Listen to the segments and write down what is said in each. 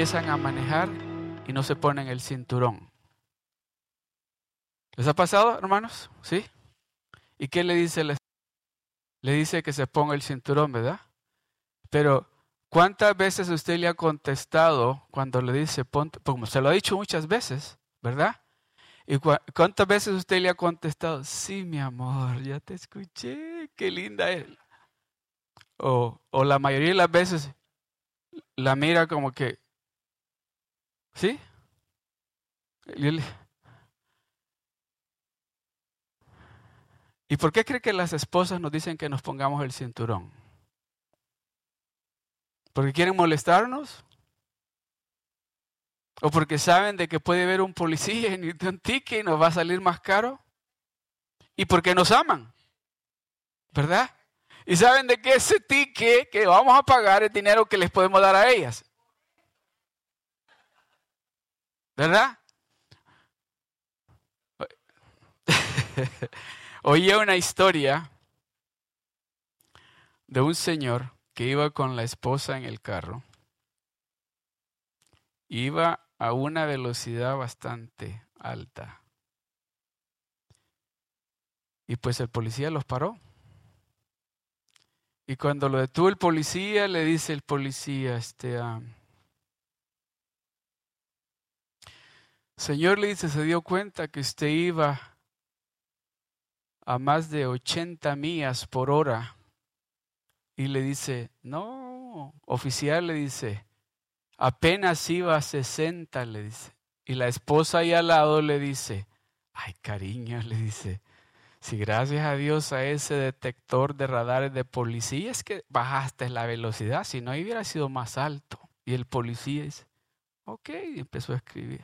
empiezan a manejar y no se ponen el cinturón. ¿Les ha pasado, hermanos? ¿Sí? ¿Y qué le dice? Le dice que se ponga el cinturón, ¿verdad? Pero, ¿cuántas veces usted le ha contestado cuando le dice, ponte, como se lo ha dicho muchas veces, ¿verdad? ¿Y cuántas veces usted le ha contestado, sí, mi amor, ya te escuché, qué linda es? O, o la mayoría de las veces la mira como que, ¿sí? ¿Y por qué cree que las esposas nos dicen que nos pongamos el cinturón? ¿Porque quieren molestarnos? ¿O porque saben de que puede haber un policía y un ticket y nos va a salir más caro? ¿Y porque nos aman? ¿Verdad? Y saben de que ese ticket que vamos a pagar es dinero que les podemos dar a ellas. ¿Verdad? Oí una historia de un señor que iba con la esposa en el carro. Iba a una velocidad bastante alta. Y pues el policía los paró. Y cuando lo detuvo el policía, le dice el policía, este, ah, Señor le dice, se dio cuenta que usted iba a más de 80 millas por hora. Y le dice, no, oficial le dice, apenas iba a 60, le dice. Y la esposa ahí al lado le dice, ay cariño, le dice, si gracias a Dios a ese detector de radares de policía es que bajaste la velocidad, si no hubiera sido más alto. Y el policía dice, ok, y empezó a escribir.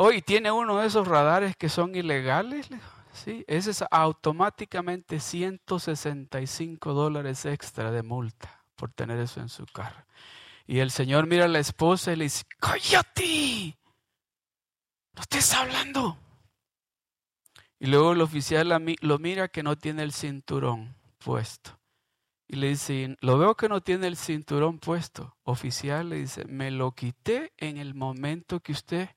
Hoy tiene uno de esos radares que son ilegales. Sí, ese es automáticamente 165 dólares extra de multa por tener eso en su carro. Y el señor mira a la esposa y le dice, cállate, no estés hablando. Y luego el oficial lo mira que no tiene el cinturón puesto. Y le dice, lo veo que no tiene el cinturón puesto. Oficial le dice, me lo quité en el momento que usted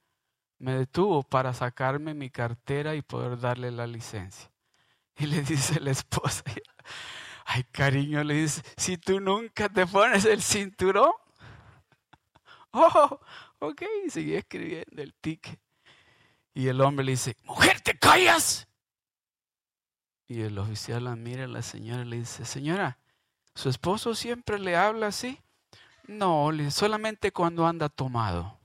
me detuvo para sacarme mi cartera y poder darle la licencia. Y le dice la esposa, ay cariño, le dice, si tú nunca te pones el cinturón. Oh, ok, sigue escribiendo el ticket. Y el hombre le dice, mujer, ¿te callas? Y el oficial la mira a la señora y le dice, señora, ¿su esposo siempre le habla así? No, solamente cuando anda tomado.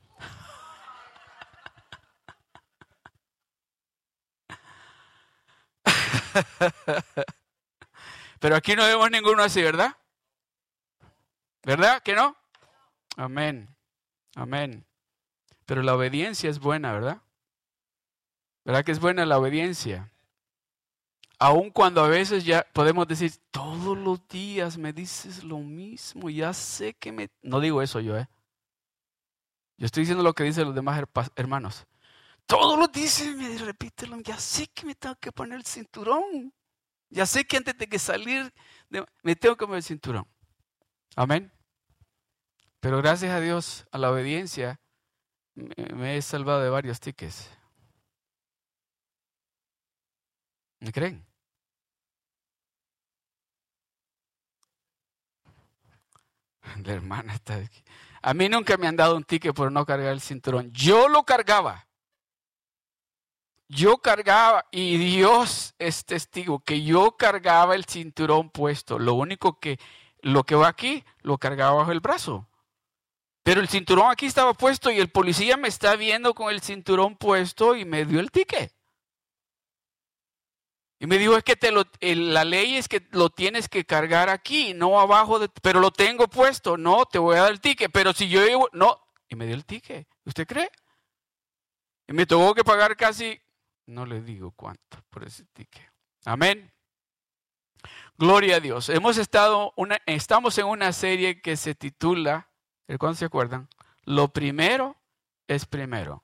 Pero aquí no vemos ninguno así, ¿verdad? ¿Verdad que no? Amén. Amén. Pero la obediencia es buena, ¿verdad? ¿Verdad que es buena la obediencia? Aun cuando a veces ya podemos decir, todos los días me dices lo mismo, ya sé que me... No digo eso yo, ¿eh? Yo estoy diciendo lo que dicen los demás hermanos. Todos los días me repítelo, ya sé que me tengo que poner el cinturón. Ya sé que antes de que salir me tengo que poner el cinturón. Amén. Pero gracias a Dios, a la obediencia, me he salvado de varios tickets. ¿Me creen? La hermana está aquí. A mí nunca me han dado un ticket por no cargar el cinturón. Yo lo cargaba. Yo cargaba y Dios es testigo que yo cargaba el cinturón puesto. Lo único que lo que va aquí lo cargaba bajo el brazo. Pero el cinturón aquí estaba puesto y el policía me está viendo con el cinturón puesto y me dio el ticket. Y me dijo, es que te lo, la ley es que lo tienes que cargar aquí, no abajo, de, pero lo tengo puesto, no, te voy a dar el ticket, pero si yo no, y me dio el ticket, ¿usted cree? Y me tuvo que pagar casi, no le digo cuánto por ese ticket. Amén. Gloria a Dios. Hemos estado, estamos en una serie que se titula, ¿cuándo se acuerdan? Lo primero es primero.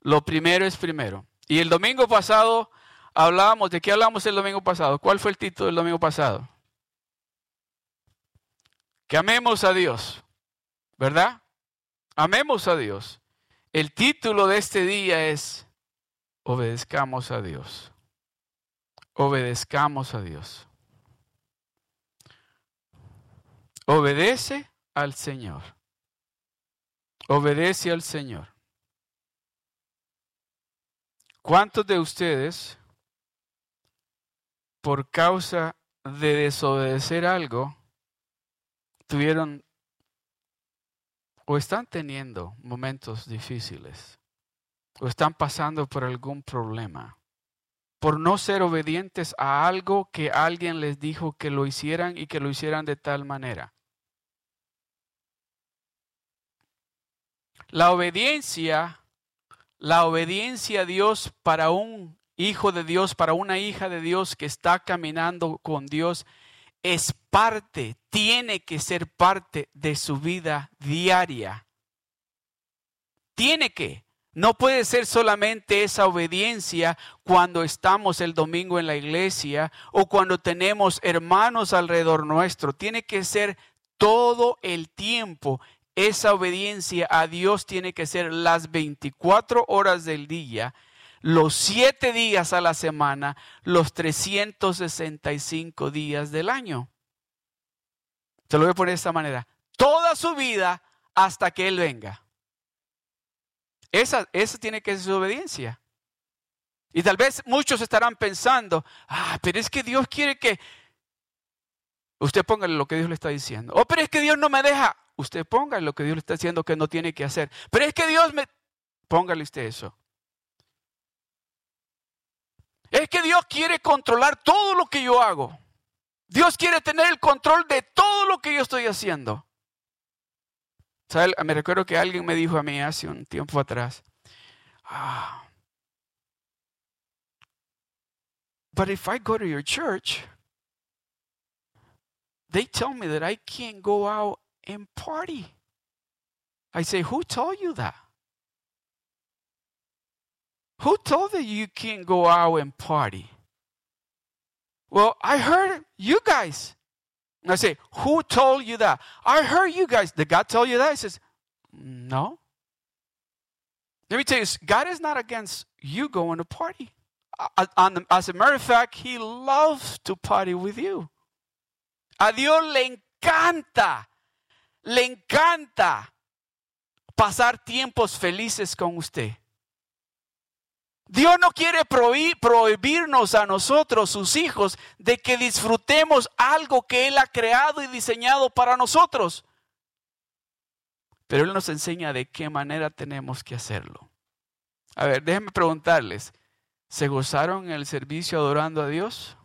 Lo primero es primero. Y el domingo pasado hablábamos, ¿de qué hablamos el domingo pasado? ¿Cuál fue el título del domingo pasado? Que amemos a Dios. ¿verdad? Amemos a Dios. El título de este día es Obedezcamos a Dios. Obedezcamos a Dios. Obedece al Señor. Obedece al Señor. ¿Cuántos de ustedes, por causa de desobedecer algo, tuvieron o están teniendo momentos difíciles o están pasando por algún problema por no ser obedientes a algo que alguien les dijo que lo hicieran y que lo hicieran de tal manera. La obediencia, la obediencia a Dios para un hijo de Dios, para una hija de Dios que está caminando con Dios, es parte, tiene que ser parte de su vida diaria. Tiene que. No puede ser solamente esa obediencia cuando estamos el domingo en la iglesia o cuando tenemos hermanos alrededor nuestro. Tiene que ser todo el tiempo. Esa obediencia a Dios tiene que ser las 24 horas del día, los 7 días a la semana, los 365 días del año. Se lo voy a poner de esta manera. Toda su vida hasta que Él venga. Esa, tiene que ser su obediencia. Y tal vez muchos estarán pensando, ah, pero es que Dios quiere que... Usted póngale lo que Dios le está diciendo. Oh, pero es que Dios no me deja. Usted póngale lo que Dios le está diciendo que no tiene que hacer. Pero es que Dios me... Póngale usted eso. Es que Dios quiere controlar todo lo que yo hago. Dios quiere tener el control de todo lo que yo estoy haciendo. Me recuerdo que alguien me dijo a mí hace un tiempo atrás, ah, but if I go to your church, they tell me that I can't go out and party. I say, who told you that? Who told you you can't go out and party? Well, I heard you guys. I say, Who told you that? I heard you guys. Did God tell you that? He says, No. Let me tell you, God is not against you going to party. As a matter of fact, He loves to party with you. A Dios le encanta, le encanta pasar tiempos felices con usted. Dios no quiere prohibirnos a nosotros, sus hijos, de que disfrutemos algo que Él ha creado y diseñado para nosotros. Pero Él nos enseña de qué manera tenemos que hacerlo. A ver, déjenme preguntarles, ¿se gozaron en el servicio adorando a Dios?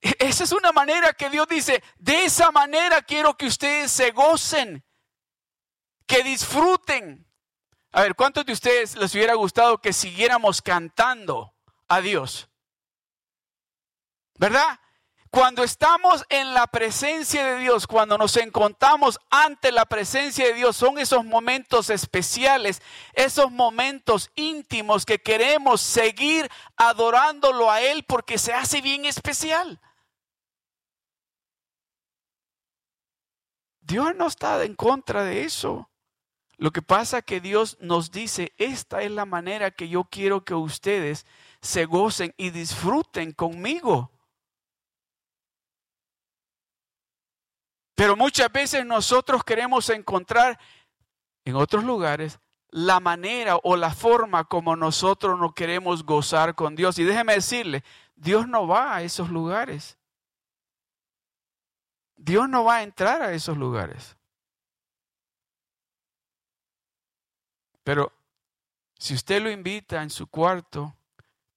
E-, esa es una manera que Dios dice, de esa manera quiero que ustedes se gocen, que disfruten. A ver, ¿cuántos de ustedes les hubiera gustado que siguiéramos cantando a Dios? ¿Verdad? Cuando estamos en la presencia de Dios, cuando nos encontramos ante la presencia de Dios, son esos momentos especiales, esos momentos íntimos que queremos seguir adorándolo a Él porque se hace bien especial. Dios no está en contra de eso. Lo que pasa que Dios nos dice, esta es la manera que yo quiero que ustedes se gocen y disfruten conmigo. Pero muchas veces nosotros queremos encontrar en otros lugares la manera o la forma como nosotros nos queremos gozar con Dios. Y déjeme decirle, Dios no va a esos lugares. Dios no va a entrar a esos lugares. Pero si usted lo invita en su cuarto,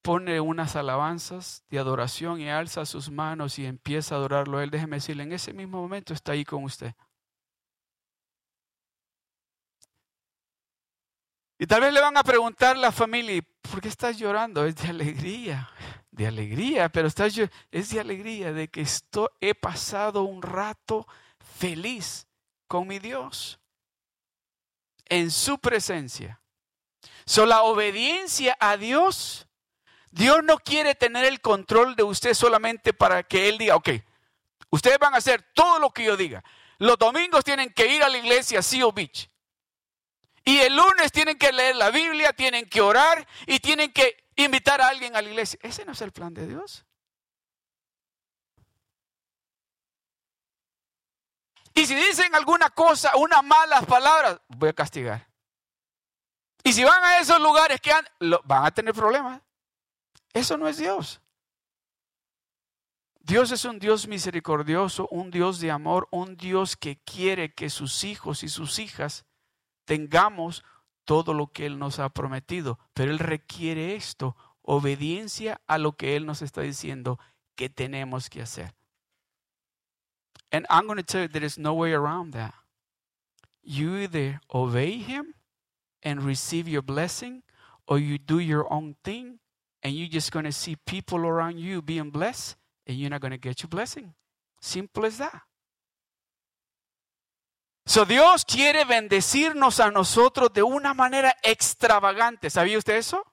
pone unas alabanzas de adoración y alza sus manos y empieza a adorarlo él, déjeme decirle, en ese mismo momento está ahí con usted. Y tal vez le van a preguntar a la familia, ¿por qué estás llorando? Es de alegría, de alegría, pero estás, es de alegría de que esto, he pasado un rato feliz con mi Dios en su presencia. So, la obediencia a Dios, Dios no quiere tener el control de usted solamente para que Él diga, ok, ustedes van a hacer todo lo que yo diga. los domingos tienen que ir a la iglesia a Seal Beach. Y el lunes tienen que leer la Biblia, tienen que orar y tienen que invitar a alguien a la iglesia. Ese no es el plan de Dios. Y si dicen alguna cosa, una mala palabra, voy a castigar. Y si van a esos lugares que van a tener problemas. Eso no es Dios. Dios es un Dios misericordioso, un Dios de amor, un Dios que quiere que sus hijos y sus hijas tengamos todo lo que Él nos ha prometido. Pero Él requiere esto, obediencia a lo que Él nos está diciendo que tenemos que hacer. And I'm going to tell you there is no way around that. You either obey Him and receive your blessing, or you do your own thing and you're just going to see people around you being blessed and you're not going to get your blessing. Simple as that. So Dios quiere bendecirnos a nosotros de una manera extravagante. ¿Sabía usted eso?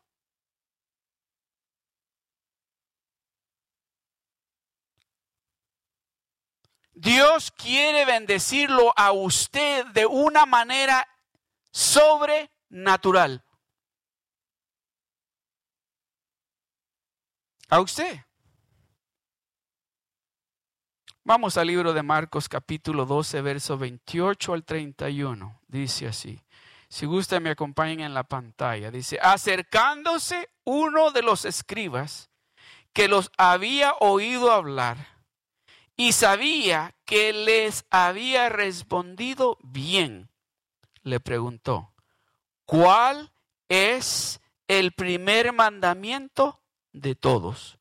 Dios quiere bendecirlo a usted de una manera sobrenatural. A usted. Vamos al libro de Marcos capítulo 12, verso 28 al 31. Dice así. Si gusta me acompañen en la pantalla. Dice, acercándose uno de los escribas que los había oído hablar y sabía que les había respondido bien, le preguntó, ¿cuál es el primer mandamiento de todos?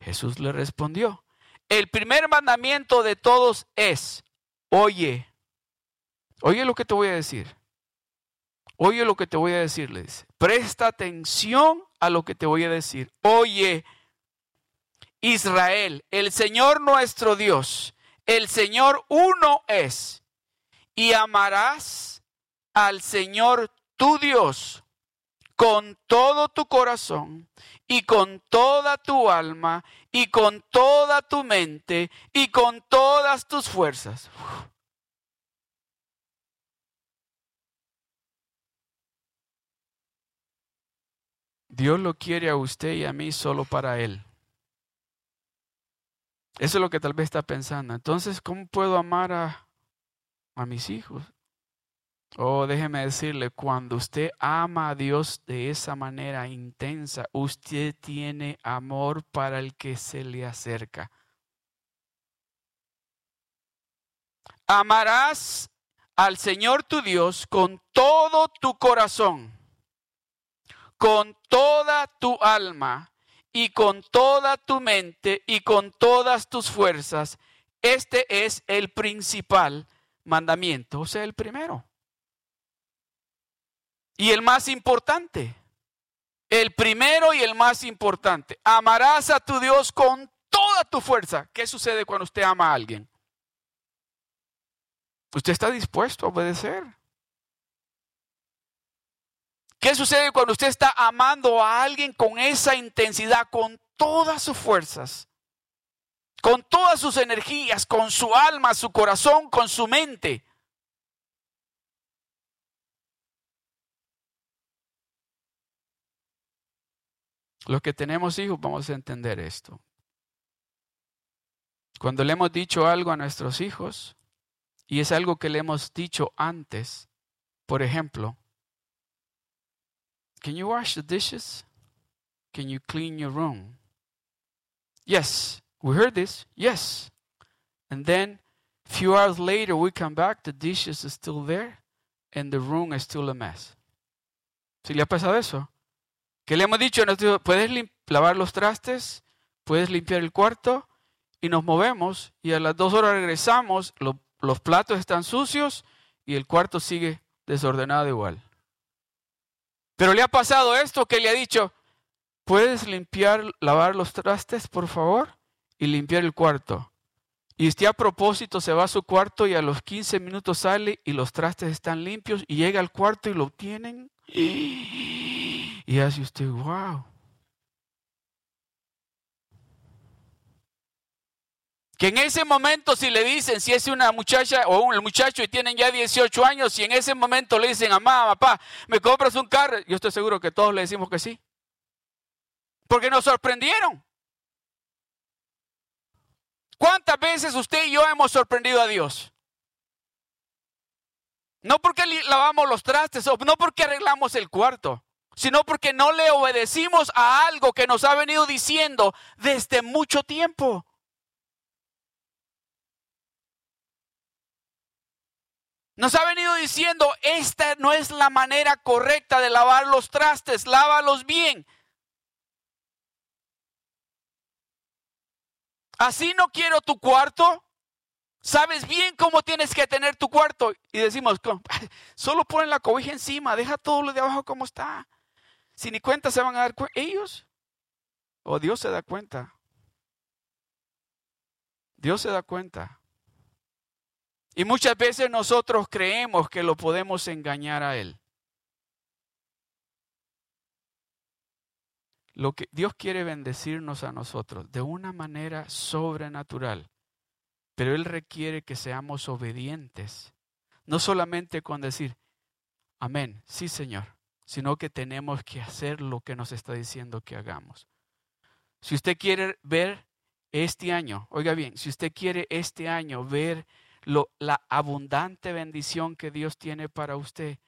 Jesús le respondió, el primer mandamiento de todos es, oye, oye lo que te voy a decir. Oye lo que te voy a decir, le dice. Presta atención a lo que te voy a decir. Oye, Israel, el Señor nuestro Dios, el Señor uno es. Y amarás al Señor tu Dios con todo tu corazón y con toda tu alma y con toda tu mente y con todas tus fuerzas. Dios lo quiere a usted y a mí solo para Él. Eso es lo que tal vez está pensando. Entonces, ¿cómo puedo amar a, a mis hijos? Oh, déjeme decirle, cuando usted ama a Dios de esa manera intensa, usted tiene amor para el que se le acerca. Amarás al Señor tu Dios con todo tu corazón, con toda tu alma y con toda tu mente y con todas tus fuerzas. Este es el principal mandamiento, o sea, el primero. Y el más importante, el primero y el más importante, amarás a tu Dios con toda tu fuerza. ¿Qué sucede cuando usted ama a alguien? Usted está dispuesto a obedecer. ¿Qué sucede cuando usted está amando a alguien con esa intensidad, con todas sus fuerzas, con todas sus energías, con su alma, su corazón, con su mente? Los que tenemos hijos vamos a entender esto. Cuando le hemos dicho algo a nuestros hijos, y es algo que le hemos dicho antes, por ejemplo, Can you wash the dishes? Can you clean your room? Yes, we heard this. Yes. And then a few hours later we come back, the dishes are still there and the room is still a mess. ¿Sí le ha pasado eso? que le hemos dicho, puedes lavar los trastes, puedes limpiar el cuarto y nos movemos y a las dos horas regresamos, los platos están sucios y el cuarto sigue desordenado igual. Pero le ha pasado esto que le ha dicho, puedes limpiar, lavar los trastes, por favor, y limpiar el cuarto. Y usted a propósito se va a su cuarto y a los 15 minutos sale y los trastes están limpios y llega al cuarto y lo tienen. Y hace usted, wow. Que en ese momento si le dicen, si es una muchacha o un muchacho y tienen ya 18 años, si en ese momento le dicen, mamá, papá, ¿me compras un carro? Yo estoy seguro que todos le decimos que sí. Porque nos sorprendieron. ¿Cuántas veces usted y yo hemos sorprendido a Dios? No porque lavamos los trastes no porque arreglamos el cuarto, sino porque no le obedecimos a algo que nos ha venido diciendo desde mucho tiempo. Nos ha venido diciendo, esta no es la manera correcta de lavar los trastes, lávalos bien. Así no quiero tu cuarto. Sabes bien cómo tienes que tener tu cuarto. Y decimos, solo ponen la cobija encima, deja todo lo de abajo como está. Si ni cuenta se van a dar cuenta, ellos. O Dios se da cuenta. Dios se da cuenta. Y muchas veces nosotros creemos que lo podemos engañar a Él. Lo que Dios quiere bendecirnos a nosotros de una manera sobrenatural, pero Él requiere que seamos obedientes, no solamente con decir, amén, sí Señor, sino que tenemos que hacer lo que nos está diciendo que hagamos. Si usted quiere ver este año, oiga bien, si usted quiere este año ver la abundante bendición que Dios tiene para usted,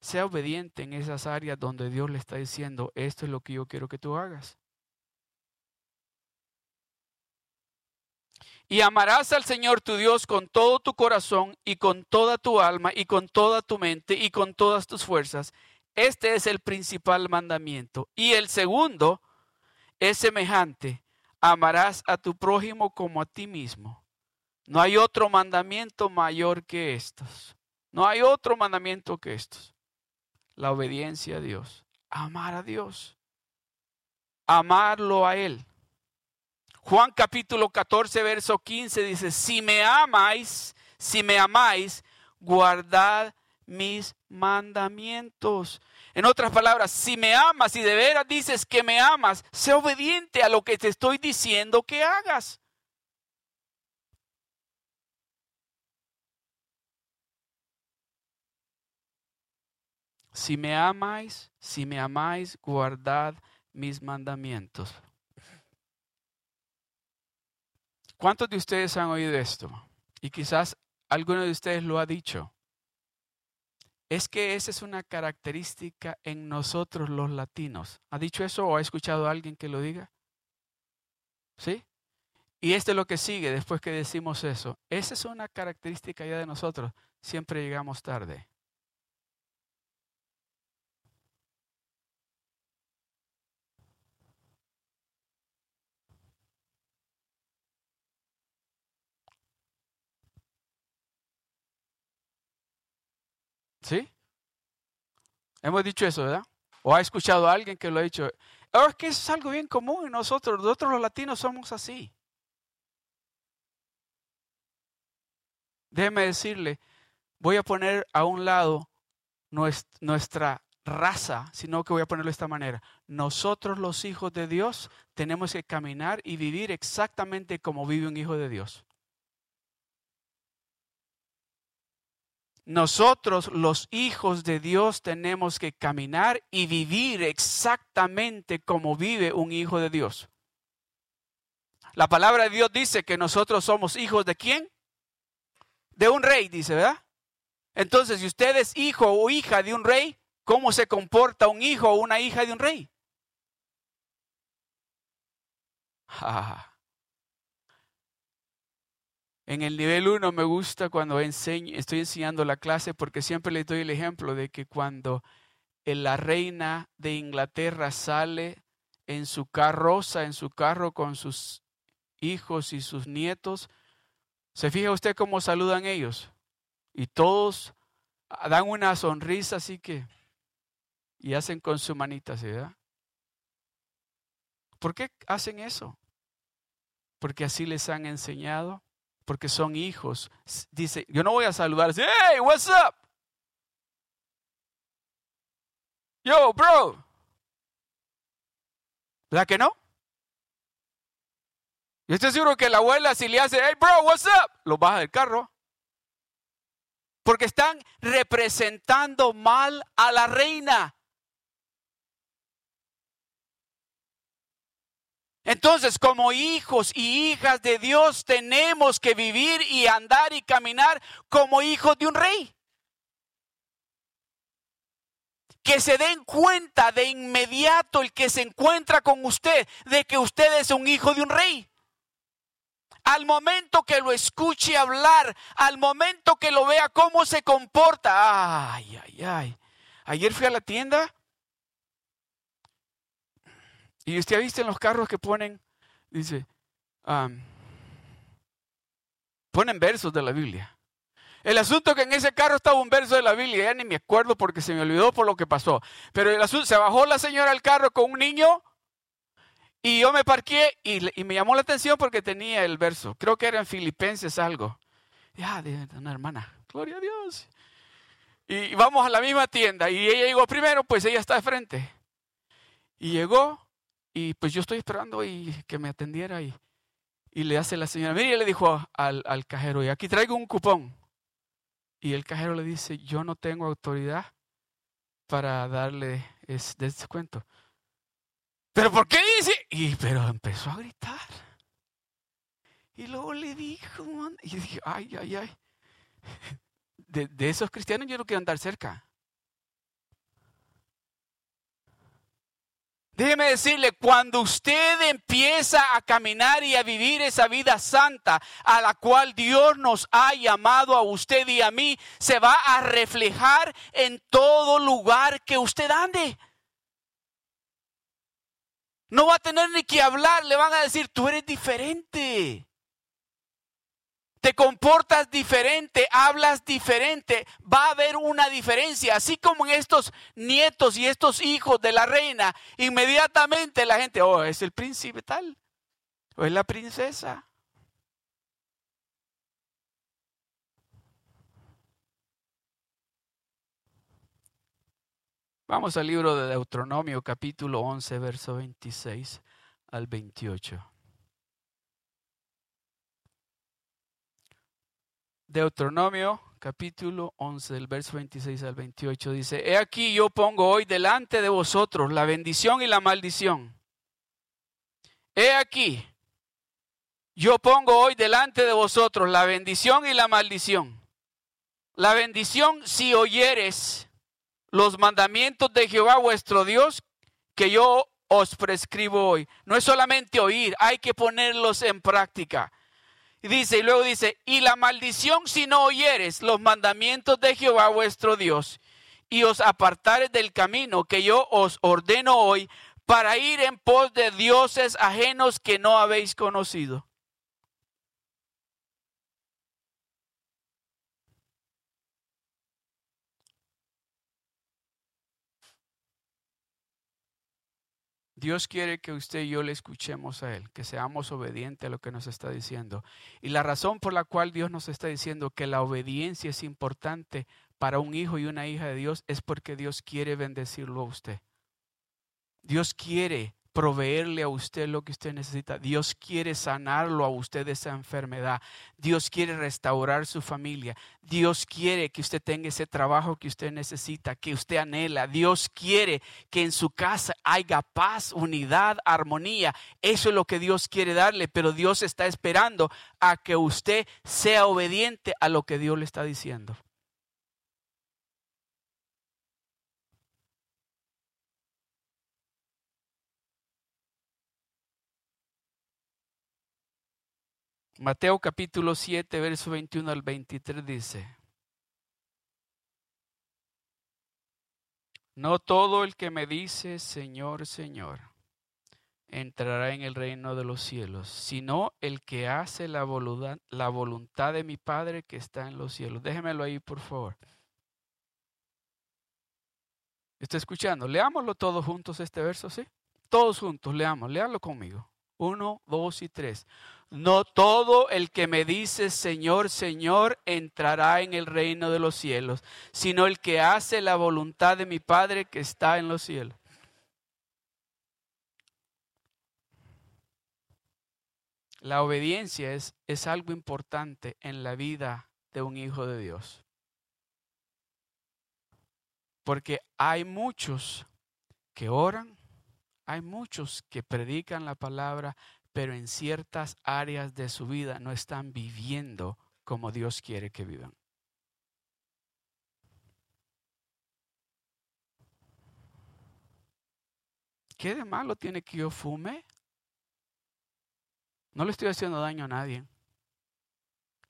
sea obediente en esas áreas donde Dios le está diciendo, esto es lo que yo quiero que tú hagas. Y amarás al Señor tu Dios con todo tu corazón y con toda tu alma y con toda tu mente y con todas tus fuerzas. Este es el principal mandamiento. Y el segundo es semejante. Amarás a tu prójimo como a ti mismo. No hay otro mandamiento mayor que estos. No hay otro mandamiento que estos. La obediencia a Dios. Amar a Dios. Amarlo a Él. Juan capítulo 14, verso 15 dice, si me amáis, si me amáis, guardad mis mandamientos. En otras palabras, si me amas y de veras dices que me amas, sé obediente a lo que te estoy diciendo que hagas. Si me amáis, si me amáis, guardad mis mandamientos. ¿Cuántos de ustedes han oído esto? Y quizás alguno de ustedes lo ha dicho. Es que esa es una característica en nosotros los latinos. ¿Ha dicho eso o ha escuchado a alguien que lo diga? ¿Sí? Y esto es lo que sigue después que decimos eso. Esa es una característica ya de nosotros. Siempre llegamos tarde. ¿Sí? Hemos dicho eso, ¿verdad? ¿O ha escuchado a alguien que lo ha dicho? Oh, es que eso es algo bien común en nosotros. Nosotros los latinos somos así. Déjeme decirle, voy a poner a un lado nuestra raza, sino que voy a ponerlo de esta manera. Nosotros los hijos de Dios tenemos que caminar y vivir exactamente como vive un hijo de Dios. Nosotros los hijos de Dios tenemos que caminar y vivir exactamente como vive un hijo de Dios. La palabra de Dios dice que nosotros somos hijos de quién? De un rey, dice, ¿verdad? Entonces, si usted es hijo o hija de un rey, ¿cómo se comporta un hijo o una hija de un rey? En el nivel 1 me gusta cuando estoy enseñando la clase porque siempre le doy el ejemplo de que cuando la reina de Inglaterra sale en su carroza, en su carro con sus hijos y sus nietos, ¿se fija usted cómo saludan ellos? Y todos dan una sonrisa así que y hacen con su manita, ¿verdad? ¿Por qué hacen eso? Porque así les han enseñado porque son hijos. Dice, yo no voy a saludar, hey, what's up? Yo, bro. ¿Verdad que no? Yo estoy seguro que la abuela si le hace, hey bro, what's up, lo baja del carro. Porque están representando mal a la reina. Entonces, como hijos y hijas de Dios, tenemos que vivir y andar y caminar como hijos de un rey. Que se den cuenta de inmediato el que se encuentra con usted de que usted es un hijo de un rey. Al momento que lo escuche hablar, al momento que lo vea cómo se comporta. Ay, ay, ay. Ayer fui a la tienda y usted ha visto en los carros que ponen, dice, ponen versos de la Biblia. El asunto que en ese carro estaba un verso de la Biblia, ya ni me acuerdo porque se me olvidó por lo que pasó. Pero el asunto, se bajó la señora al carro con un niño y yo me parqué y, me llamó la atención porque tenía el verso. Creo que era en Filipenses algo. Ya, de una hermana. Gloria a Dios. Y vamos a la misma tienda y ella llegó primero, pues ella está de frente. Y llegó y pues yo estoy esperando y que me atendiera y, y le hace la señora, mire, le dijo al, al cajero, y aquí traigo un cupón. Y el cajero le dice, yo no tengo autoridad para darle ese descuento. ¿Pero por qué dice? Y pero empezó a gritar. Y luego le dijo, y dije, ay, ay, ay. De, de esos cristianos yo no quiero andar cerca. Déjeme decirle, cuando usted empieza a caminar y a vivir esa vida santa a la cual Dios nos ha llamado a usted y a mí, se va a reflejar en todo lugar que usted ande. No va a tener ni que hablar, le van a decir, tú eres diferente te comportas diferente, hablas diferente, va a haber una diferencia. Así como en estos nietos y estos hijos de la reina, inmediatamente la gente, oh, es el príncipe tal, o es la princesa. Vamos al libro de Deuteronomio capítulo 11, verso 26 al 28. Deuteronomio capítulo 11, del verso 26 al 28 dice, He aquí yo pongo hoy delante de vosotros la bendición y la maldición. He aquí, yo pongo hoy delante de vosotros la bendición y la maldición. La bendición si oyeres los mandamientos de Jehová vuestro Dios que yo os prescribo hoy. No es solamente oír, hay que ponerlos en práctica. Y dice, y luego dice, y la maldición si no oyeres los mandamientos de Jehová vuestro Dios, y os apartares del camino que yo os ordeno hoy, para ir en pos de dioses ajenos que no habéis conocido. Dios quiere que usted y yo le escuchemos a Él, que seamos obedientes a lo que nos está diciendo. Y la razón por la cual Dios nos está diciendo que la obediencia es importante para un hijo y una hija de Dios es porque Dios quiere bendecirlo a usted. Dios quiere proveerle a usted lo que usted necesita. Dios quiere sanarlo a usted de esa enfermedad. Dios quiere restaurar su familia. Dios quiere que usted tenga ese trabajo que usted necesita, que usted anhela. Dios quiere que en su casa haya paz, unidad, armonía. Eso es lo que Dios quiere darle, pero Dios está esperando a que usted sea obediente a lo que Dios le está diciendo. Mateo capítulo 7, verso 21 al 23 dice, No todo el que me dice, Señor, Señor, entrará en el reino de los cielos, sino el que hace la voluntad, la voluntad de mi Padre que está en los cielos. Déjemelo ahí, por favor. ¿Está escuchando? Leámoslo todos juntos este verso, ¿sí? Todos juntos, leamos, léalo conmigo. Uno, dos y tres. No todo el que me dice Señor, Señor entrará en el reino de los cielos, sino el que hace la voluntad de mi Padre que está en los cielos. La obediencia es, es algo importante en la vida de un hijo de Dios. Porque hay muchos que oran, hay muchos que predican la palabra, pero en ciertas áreas de su vida no están viviendo como Dios quiere que vivan. ¿Qué de malo tiene que yo fume? No le estoy haciendo daño a nadie.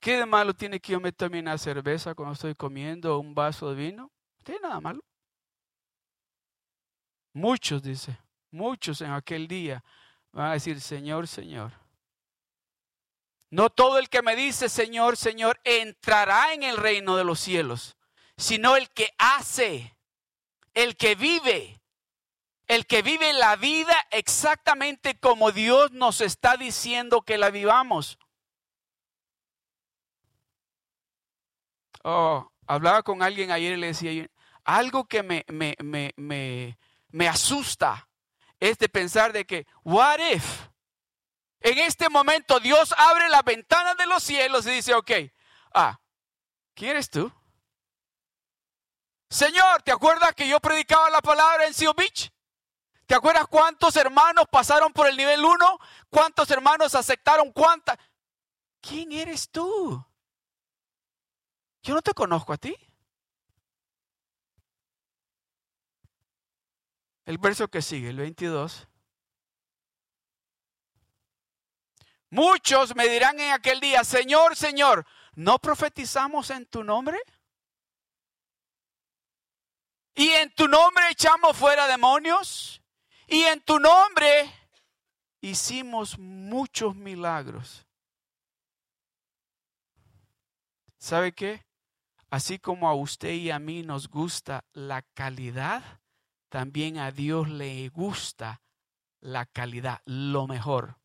¿Qué de malo tiene que yo me tome una cerveza cuando estoy comiendo un vaso de vino? No tiene nada malo. Muchos, dice, muchos en aquel día van a decir, Señor, Señor. No todo el que me dice, Señor, Señor, entrará en el reino de los cielos, sino el que hace, el que vive, el que vive la vida exactamente como Dios nos está diciendo que la vivamos. Oh, hablaba con alguien ayer y le decía, algo que me, me, me, me me asusta es de pensar de que, what if? En este momento Dios abre la ventana de los cielos y dice, ok, ah, ¿quién eres tú? Señor, ¿te acuerdas que yo predicaba la palabra en Seal Beach? ¿Te acuerdas cuántos hermanos pasaron por el nivel 1? ¿Cuántos hermanos aceptaron cuántas? ¿Quién eres tú? Yo no te conozco a ti. El verso que sigue, el 22. Muchos me dirán en aquel día, Señor, Señor, ¿no profetizamos en tu nombre? Y en tu nombre echamos fuera demonios. Y en tu nombre hicimos muchos milagros. ¿Sabe qué? Así como a usted y a mí nos gusta la calidad, también a Dios le gusta la calidad, lo mejor.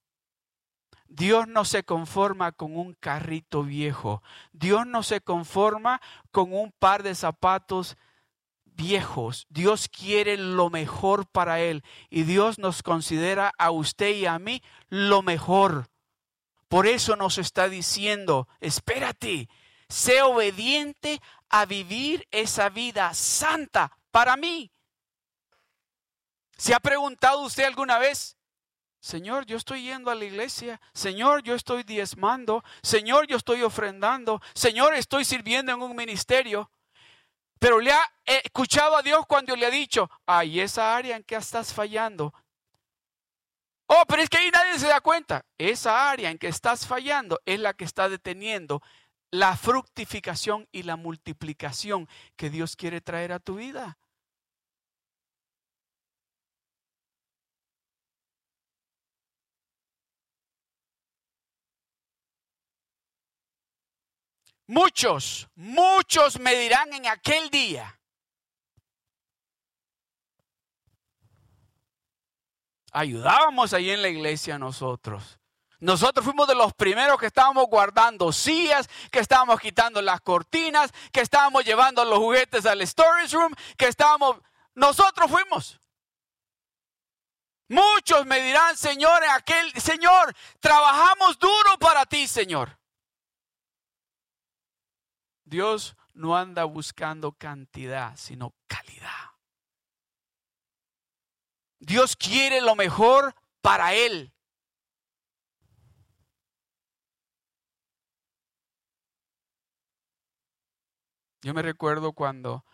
Dios no se conforma con un carrito viejo. Dios no se conforma con un par de zapatos viejos. Dios quiere lo mejor para Él. Y Dios nos considera a usted y a mí lo mejor. Por eso nos está diciendo, espérate, sé obediente a vivir esa vida santa para mí. ¿Se ha preguntado usted alguna vez? Señor, yo estoy yendo a la iglesia. Señor, yo estoy diezmando. Señor, yo estoy ofrendando. Señor, estoy sirviendo en un ministerio. Pero le ha escuchado a Dios cuando le ha dicho, ay, esa área en que estás fallando. Oh, pero es que ahí nadie se da cuenta. Esa área en que estás fallando es la que está deteniendo la fructificación y la multiplicación que Dios quiere traer a tu vida. Muchos, muchos me dirán en aquel día. Ayudábamos ahí en la iglesia nosotros. Nosotros fuimos de los primeros que estábamos guardando sillas, que estábamos quitando las cortinas, que estábamos llevando los juguetes al storage room, que estábamos... Nosotros fuimos. Muchos me dirán, Señor, en aquel, Señor, trabajamos duro para ti, Señor. Dios no anda buscando cantidad, sino calidad. Dios quiere lo mejor para Él. Yo me recuerdo cuando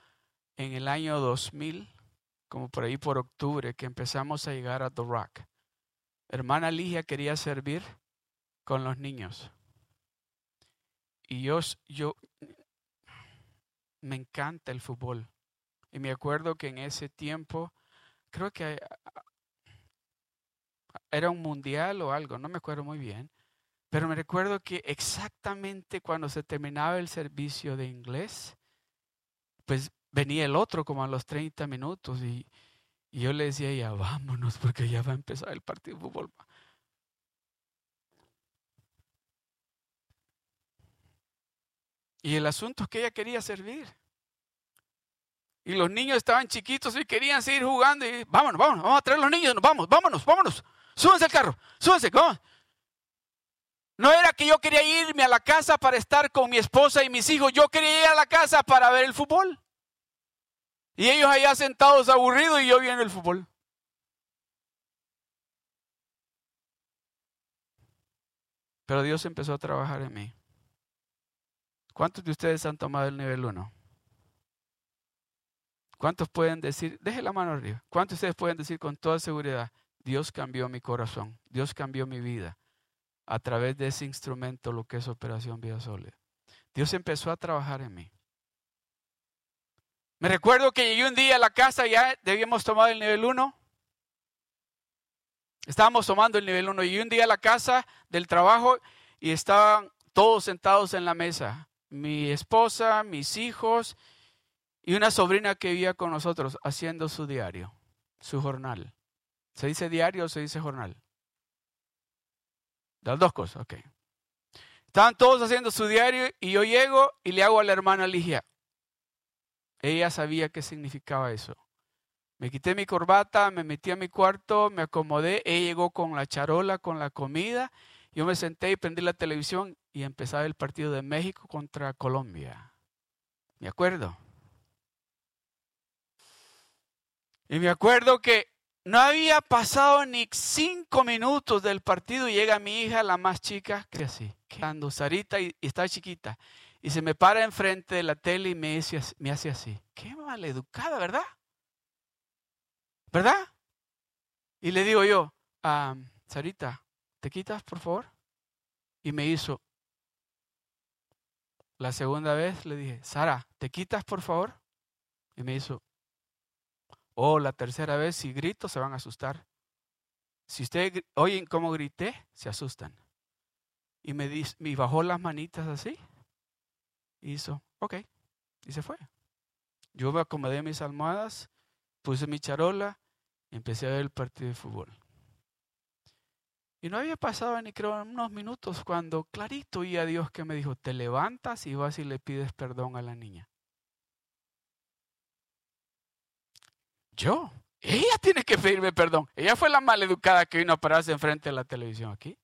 en el año 2000, como por ahí por octubre, que empezamos a llegar a The Rock, hermana Ligia quería servir con los niños. Y yo, yo me encanta el fútbol. Y me acuerdo que en ese tiempo, creo que era un mundial o algo, no me acuerdo muy bien, pero me recuerdo que exactamente cuando se terminaba el servicio de inglés, pues venía el otro como a los 30 minutos y, y yo le decía, ya vámonos porque ya va a empezar el partido de fútbol. Y el asunto es que ella quería servir. Y los niños estaban chiquitos y querían seguir jugando. Y vámonos, vámonos, vamos a traer los niños, vamos, vámonos, vámonos. Súbanse al carro, súbanse, vamos. No era que yo quería irme a la casa para estar con mi esposa y mis hijos, yo quería ir a la casa para ver el fútbol. Y ellos allá sentados aburridos y yo viendo el fútbol. Pero Dios empezó a trabajar en mí. ¿Cuántos de ustedes han tomado el nivel 1? ¿Cuántos pueden decir, deje la mano arriba, cuántos de ustedes pueden decir con toda seguridad, Dios cambió mi corazón, Dios cambió mi vida a través de ese instrumento, lo que es Operación Vida Sólida? Dios empezó a trabajar en mí. Me recuerdo que llegué un día a la casa, ya debíamos tomar el nivel 1. Estábamos tomando el nivel 1. Llegué un día a la casa del trabajo y estaban todos sentados en la mesa mi esposa, mis hijos y una sobrina que vivía con nosotros haciendo su diario, su jornal. ¿Se dice diario o se dice jornal? Las dos cosas, ok. Estaban todos haciendo su diario y yo llego y le hago a la hermana Ligia. Ella sabía qué significaba eso. Me quité mi corbata, me metí a mi cuarto, me acomodé, ella llegó con la charola, con la comida yo me senté y prendí la televisión y empezaba el partido de México contra Colombia. Me acuerdo. Y me acuerdo que no había pasado ni cinco minutos del partido y llega mi hija, la más chica, que así, quedando Sarita y, está chiquita. Y se me para enfrente de la tele y me, me hace así. Qué maleducada, ¿verdad? ¿Verdad? Y le digo yo, a Sarita, ¿te quitas, por favor? Y me hizo. La segunda vez le dije, Sara, ¿te quitas, por favor? Y me hizo. Oh, la tercera vez, si grito, se van a asustar. Si ustedes oyen cómo grité, se asustan. Y me, me bajó las manitas así. Y hizo, ok. Y se fue. Yo me acomodé mis almohadas, puse mi charola empecé a ver el partido de fútbol. Y no había pasado ni creo unos minutos cuando clarito oí a Dios que me dijo, te levantas y vas y le pides perdón a la niña. Yo, ella tiene que pedirme perdón. Ella fue la maleducada que vino a pararse enfrente de la televisión aquí.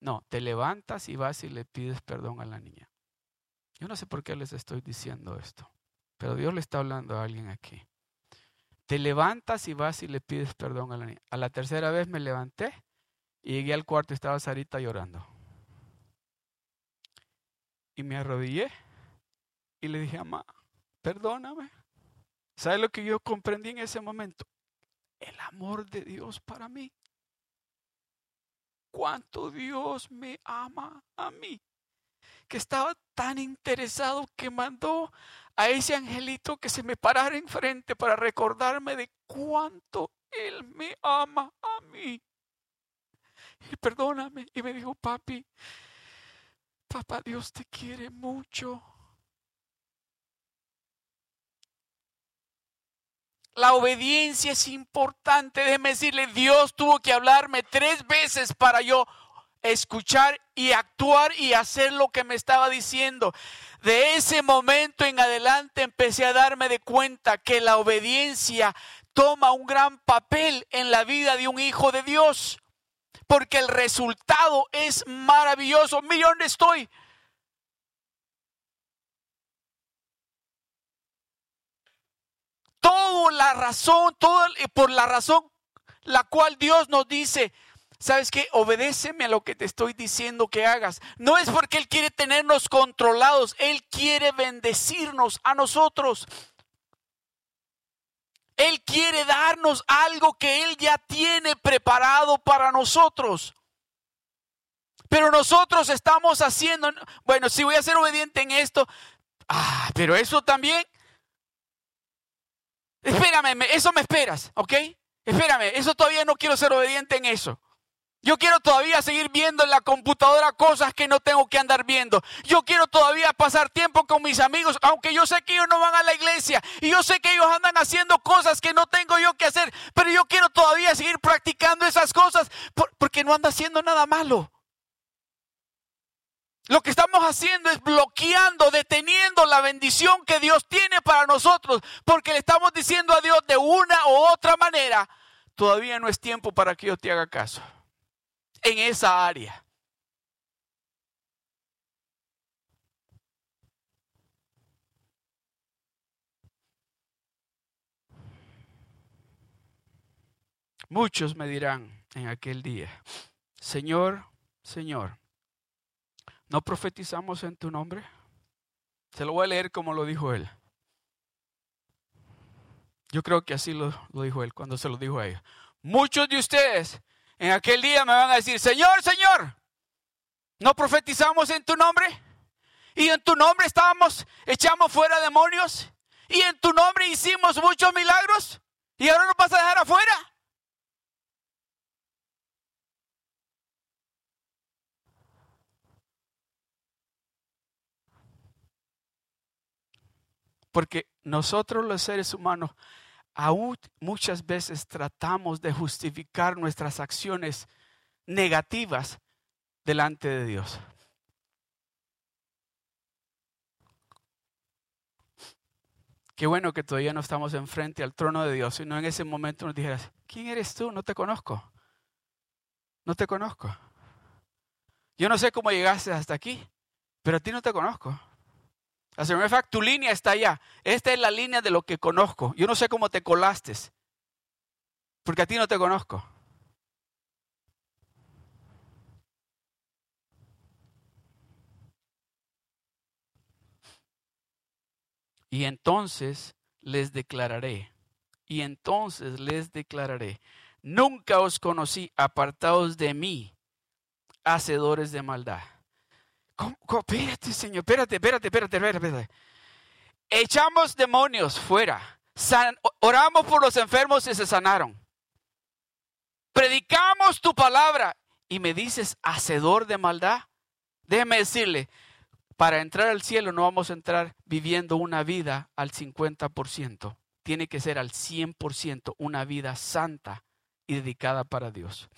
No, te levantas y vas y le pides perdón a la niña. Yo no sé por qué les estoy diciendo esto, pero Dios le está hablando a alguien aquí. Te levantas y vas y le pides perdón a la niña. A la tercera vez me levanté y llegué al cuarto estaba Sarita llorando. Y me arrodillé y le dije, mamá, perdóname. ¿Sabe lo que yo comprendí en ese momento? El amor de Dios para mí. Cuánto Dios me ama a mí. Que estaba tan interesado que mandó a ese angelito que se me parara enfrente para recordarme de cuánto Él me ama a mí y perdóname. Y me dijo, papi, papá, Dios te quiere mucho. La obediencia es importante. Déjeme decirle, Dios tuvo que hablarme tres veces para yo escuchar y actuar y hacer lo que me estaba diciendo. De ese momento en adelante empecé a darme de cuenta que la obediencia toma un gran papel en la vida de un hijo de Dios porque el resultado es maravilloso. Mira dónde estoy. Toda la razón, todo, por la razón la cual Dios nos dice, ¿sabes qué? Obedéceme a lo que te estoy diciendo que hagas. No es porque Él quiere tenernos controlados, Él quiere bendecirnos a nosotros. Él quiere darnos algo que Él ya tiene preparado para nosotros. Pero nosotros estamos haciendo, bueno, si voy a ser obediente en esto, ah, pero eso también, espérame, eso me esperas, ¿ok? Espérame, eso todavía no quiero ser obediente en eso. Yo quiero todavía seguir viendo en la computadora cosas que no tengo que andar viendo. Yo quiero todavía pasar tiempo con mis amigos, aunque yo sé que ellos no van a la iglesia y yo sé que ellos andan haciendo cosas que no tengo yo que hacer, pero yo quiero todavía seguir practicando esas cosas porque no anda haciendo nada malo. Lo que estamos haciendo es bloqueando, deteniendo la bendición que Dios tiene para nosotros, porque le estamos diciendo a Dios de una u otra manera, todavía no es tiempo para que yo te haga caso en esa área. Muchos me dirán en aquel día, Señor, Señor, ¿no profetizamos en tu nombre? Se lo voy a leer como lo dijo él. Yo creo que así lo, dijo él cuando se lo dijo a ellos. Muchos de ustedes en aquel día me van a decir, Señor, Señor, ¿no profetizamos en tu nombre? Y en tu nombre estábamos, echamos fuera demonios. Y en tu nombre hicimos muchos milagros. Y ahora nos vas a dejar afuera. Porque nosotros los seres humanos aún muchas veces tratamos de justificar nuestras acciones negativas delante de Dios. Qué bueno que todavía no estamos enfrente al trono de Dios, sino en ese momento nos dijeras, ¿quién eres tú? No te conozco. No te conozco. Yo no sé cómo llegaste hasta aquí, pero a ti no te conozco. As a fact, tu línea está allá. Esta es la línea de lo que conozco. Yo no sé cómo te colaste, porque a ti no te conozco. Y entonces les declararé, y entonces les declararé, nunca os conocí apartados de mí, hacedores de maldad. ¿Cómo, Espérate, Señor, espérate, espérate, espérate, espérate. Echamos demonios fuera. oramos por los enfermos y se sanaron. Predicamos tu palabra y me dices, hacedor de maldad. Déjeme decirle, para entrar al cielo no vamos a entrar viviendo una vida al 50%. Tiene que ser al 100% una vida santa y dedicada para Dios.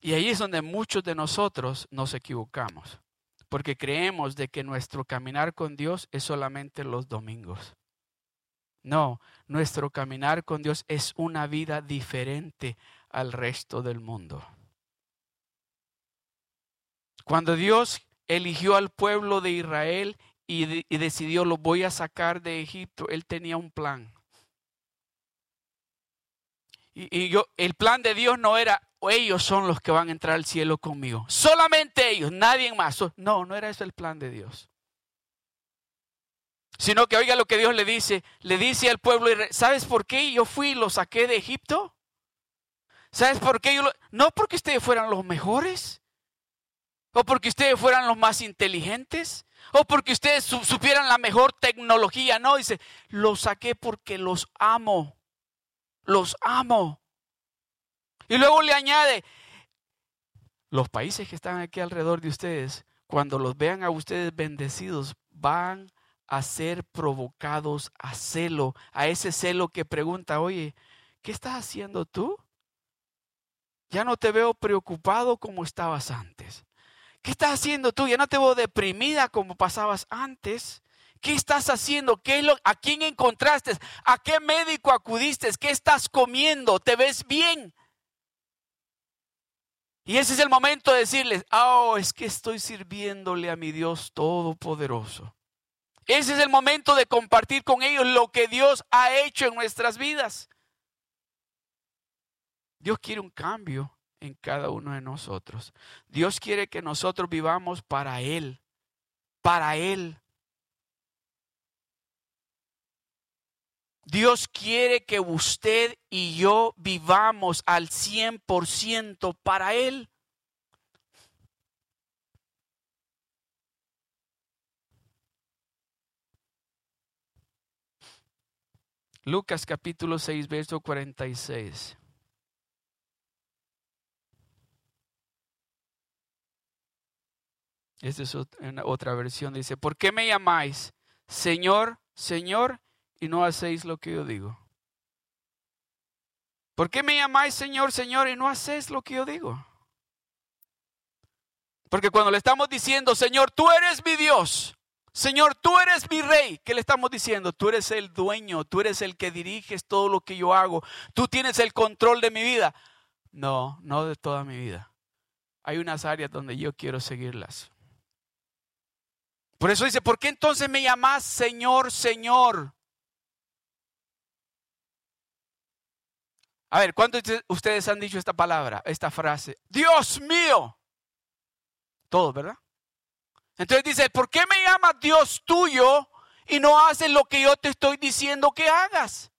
Y ahí es donde muchos de nosotros nos equivocamos, porque creemos de que nuestro caminar con Dios es solamente los domingos. No, nuestro caminar con Dios es una vida diferente al resto del mundo. Cuando Dios eligió al pueblo de Israel y, decidió, lo voy a sacar de Egipto, Él tenía un plan. Y, yo, el plan de Dios no era, ellos son los que van a entrar al cielo conmigo. Solamente ellos, nadie más. No, no era ese el plan de Dios. Sino que oiga lo que Dios le dice. Le dice al pueblo, ¿sabes por qué yo fui y lo saqué de Egipto? ¿Sabes por qué yo lo... No porque ustedes fueran los mejores. O porque ustedes fueran los más inteligentes. O porque ustedes supieran la mejor tecnología. No, dice, los saqué porque los amo. Los amo. Y luego le añade, los países que están aquí alrededor de ustedes, cuando los vean a ustedes bendecidos, van a ser provocados a celo, a ese celo que pregunta, oye, ¿qué estás haciendo tú? Ya no te veo preocupado como estabas antes. ¿Qué estás haciendo tú? Ya no te veo deprimida como pasabas antes. ¿Qué estás haciendo? ¿Qué lo, ¿A quién encontraste? ¿A qué médico acudiste? ¿Qué estás comiendo? ¿Te ves bien? Y ese es el momento de decirles, oh, es que estoy sirviéndole a mi Dios Todopoderoso. Ese es el momento de compartir con ellos lo que Dios ha hecho en nuestras vidas. Dios quiere un cambio en cada uno de nosotros. Dios quiere que nosotros vivamos para Él, para Él. Dios quiere que usted y yo vivamos al 100% para Él. Lucas capítulo 6, verso 46. Esta es otra versión. Dice, ¿por qué me llamáis Señor, Señor? Y no hacéis lo que yo digo? ¿Por qué me llamáis Señor, Señor y no hacéis lo que yo digo? Porque cuando le estamos diciendo, Señor, tú eres mi Dios, Señor, tú eres mi rey, ¿qué le estamos diciendo? Tú eres el dueño, tú eres el que diriges todo lo que yo hago, tú tienes el control de mi vida. No, no de toda mi vida. Hay unas áreas donde yo quiero seguirlas. Por eso dice, ¿por qué entonces me llamas Señor, Señor? A ver, ¿cuántos de ustedes han dicho esta palabra, esta frase? Dios mío. Todos, ¿verdad? Entonces dice, ¿por qué me llamas Dios tuyo y no haces lo que yo te estoy diciendo que hagas?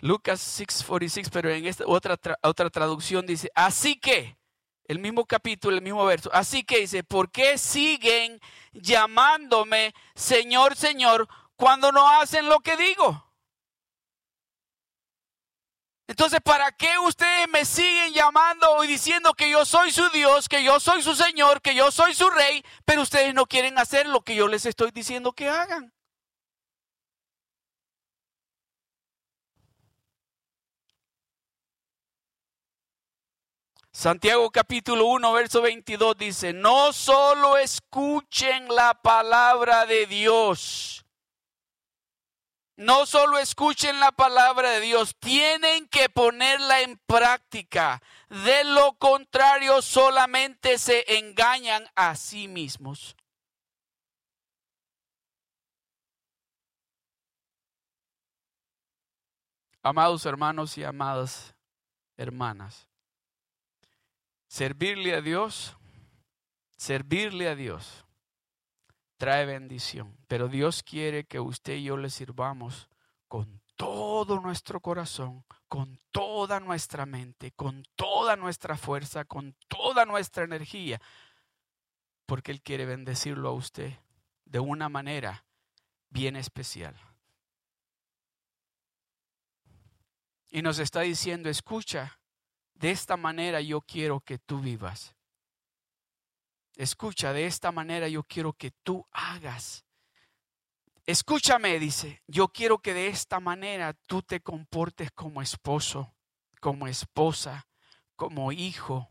Lucas 6:46, pero en esta otra, otra traducción dice, así que, el mismo capítulo, el mismo verso, así que dice, ¿por qué siguen llamándome Señor, Señor, cuando no hacen lo que digo? Entonces, ¿para qué ustedes me siguen llamando y diciendo que yo soy su Dios, que yo soy su Señor, que yo soy su Rey, pero ustedes no quieren hacer lo que yo les estoy diciendo que hagan? Santiago capítulo 1, verso 22 dice, no solo escuchen la palabra de Dios, no solo escuchen la palabra de Dios, tienen que ponerla en práctica. De lo contrario, solamente se engañan a sí mismos. Amados hermanos y amadas hermanas, Servirle a Dios, servirle a Dios trae bendición, pero Dios quiere que usted y yo le sirvamos con todo nuestro corazón, con toda nuestra mente, con toda nuestra fuerza, con toda nuestra energía, porque Él quiere bendecirlo a usted de una manera bien especial. Y nos está diciendo, escucha, de esta manera yo quiero que tú vivas. Escucha, de esta manera yo quiero que tú hagas. Escúchame, dice, yo quiero que de esta manera tú te comportes como esposo, como esposa, como hijo,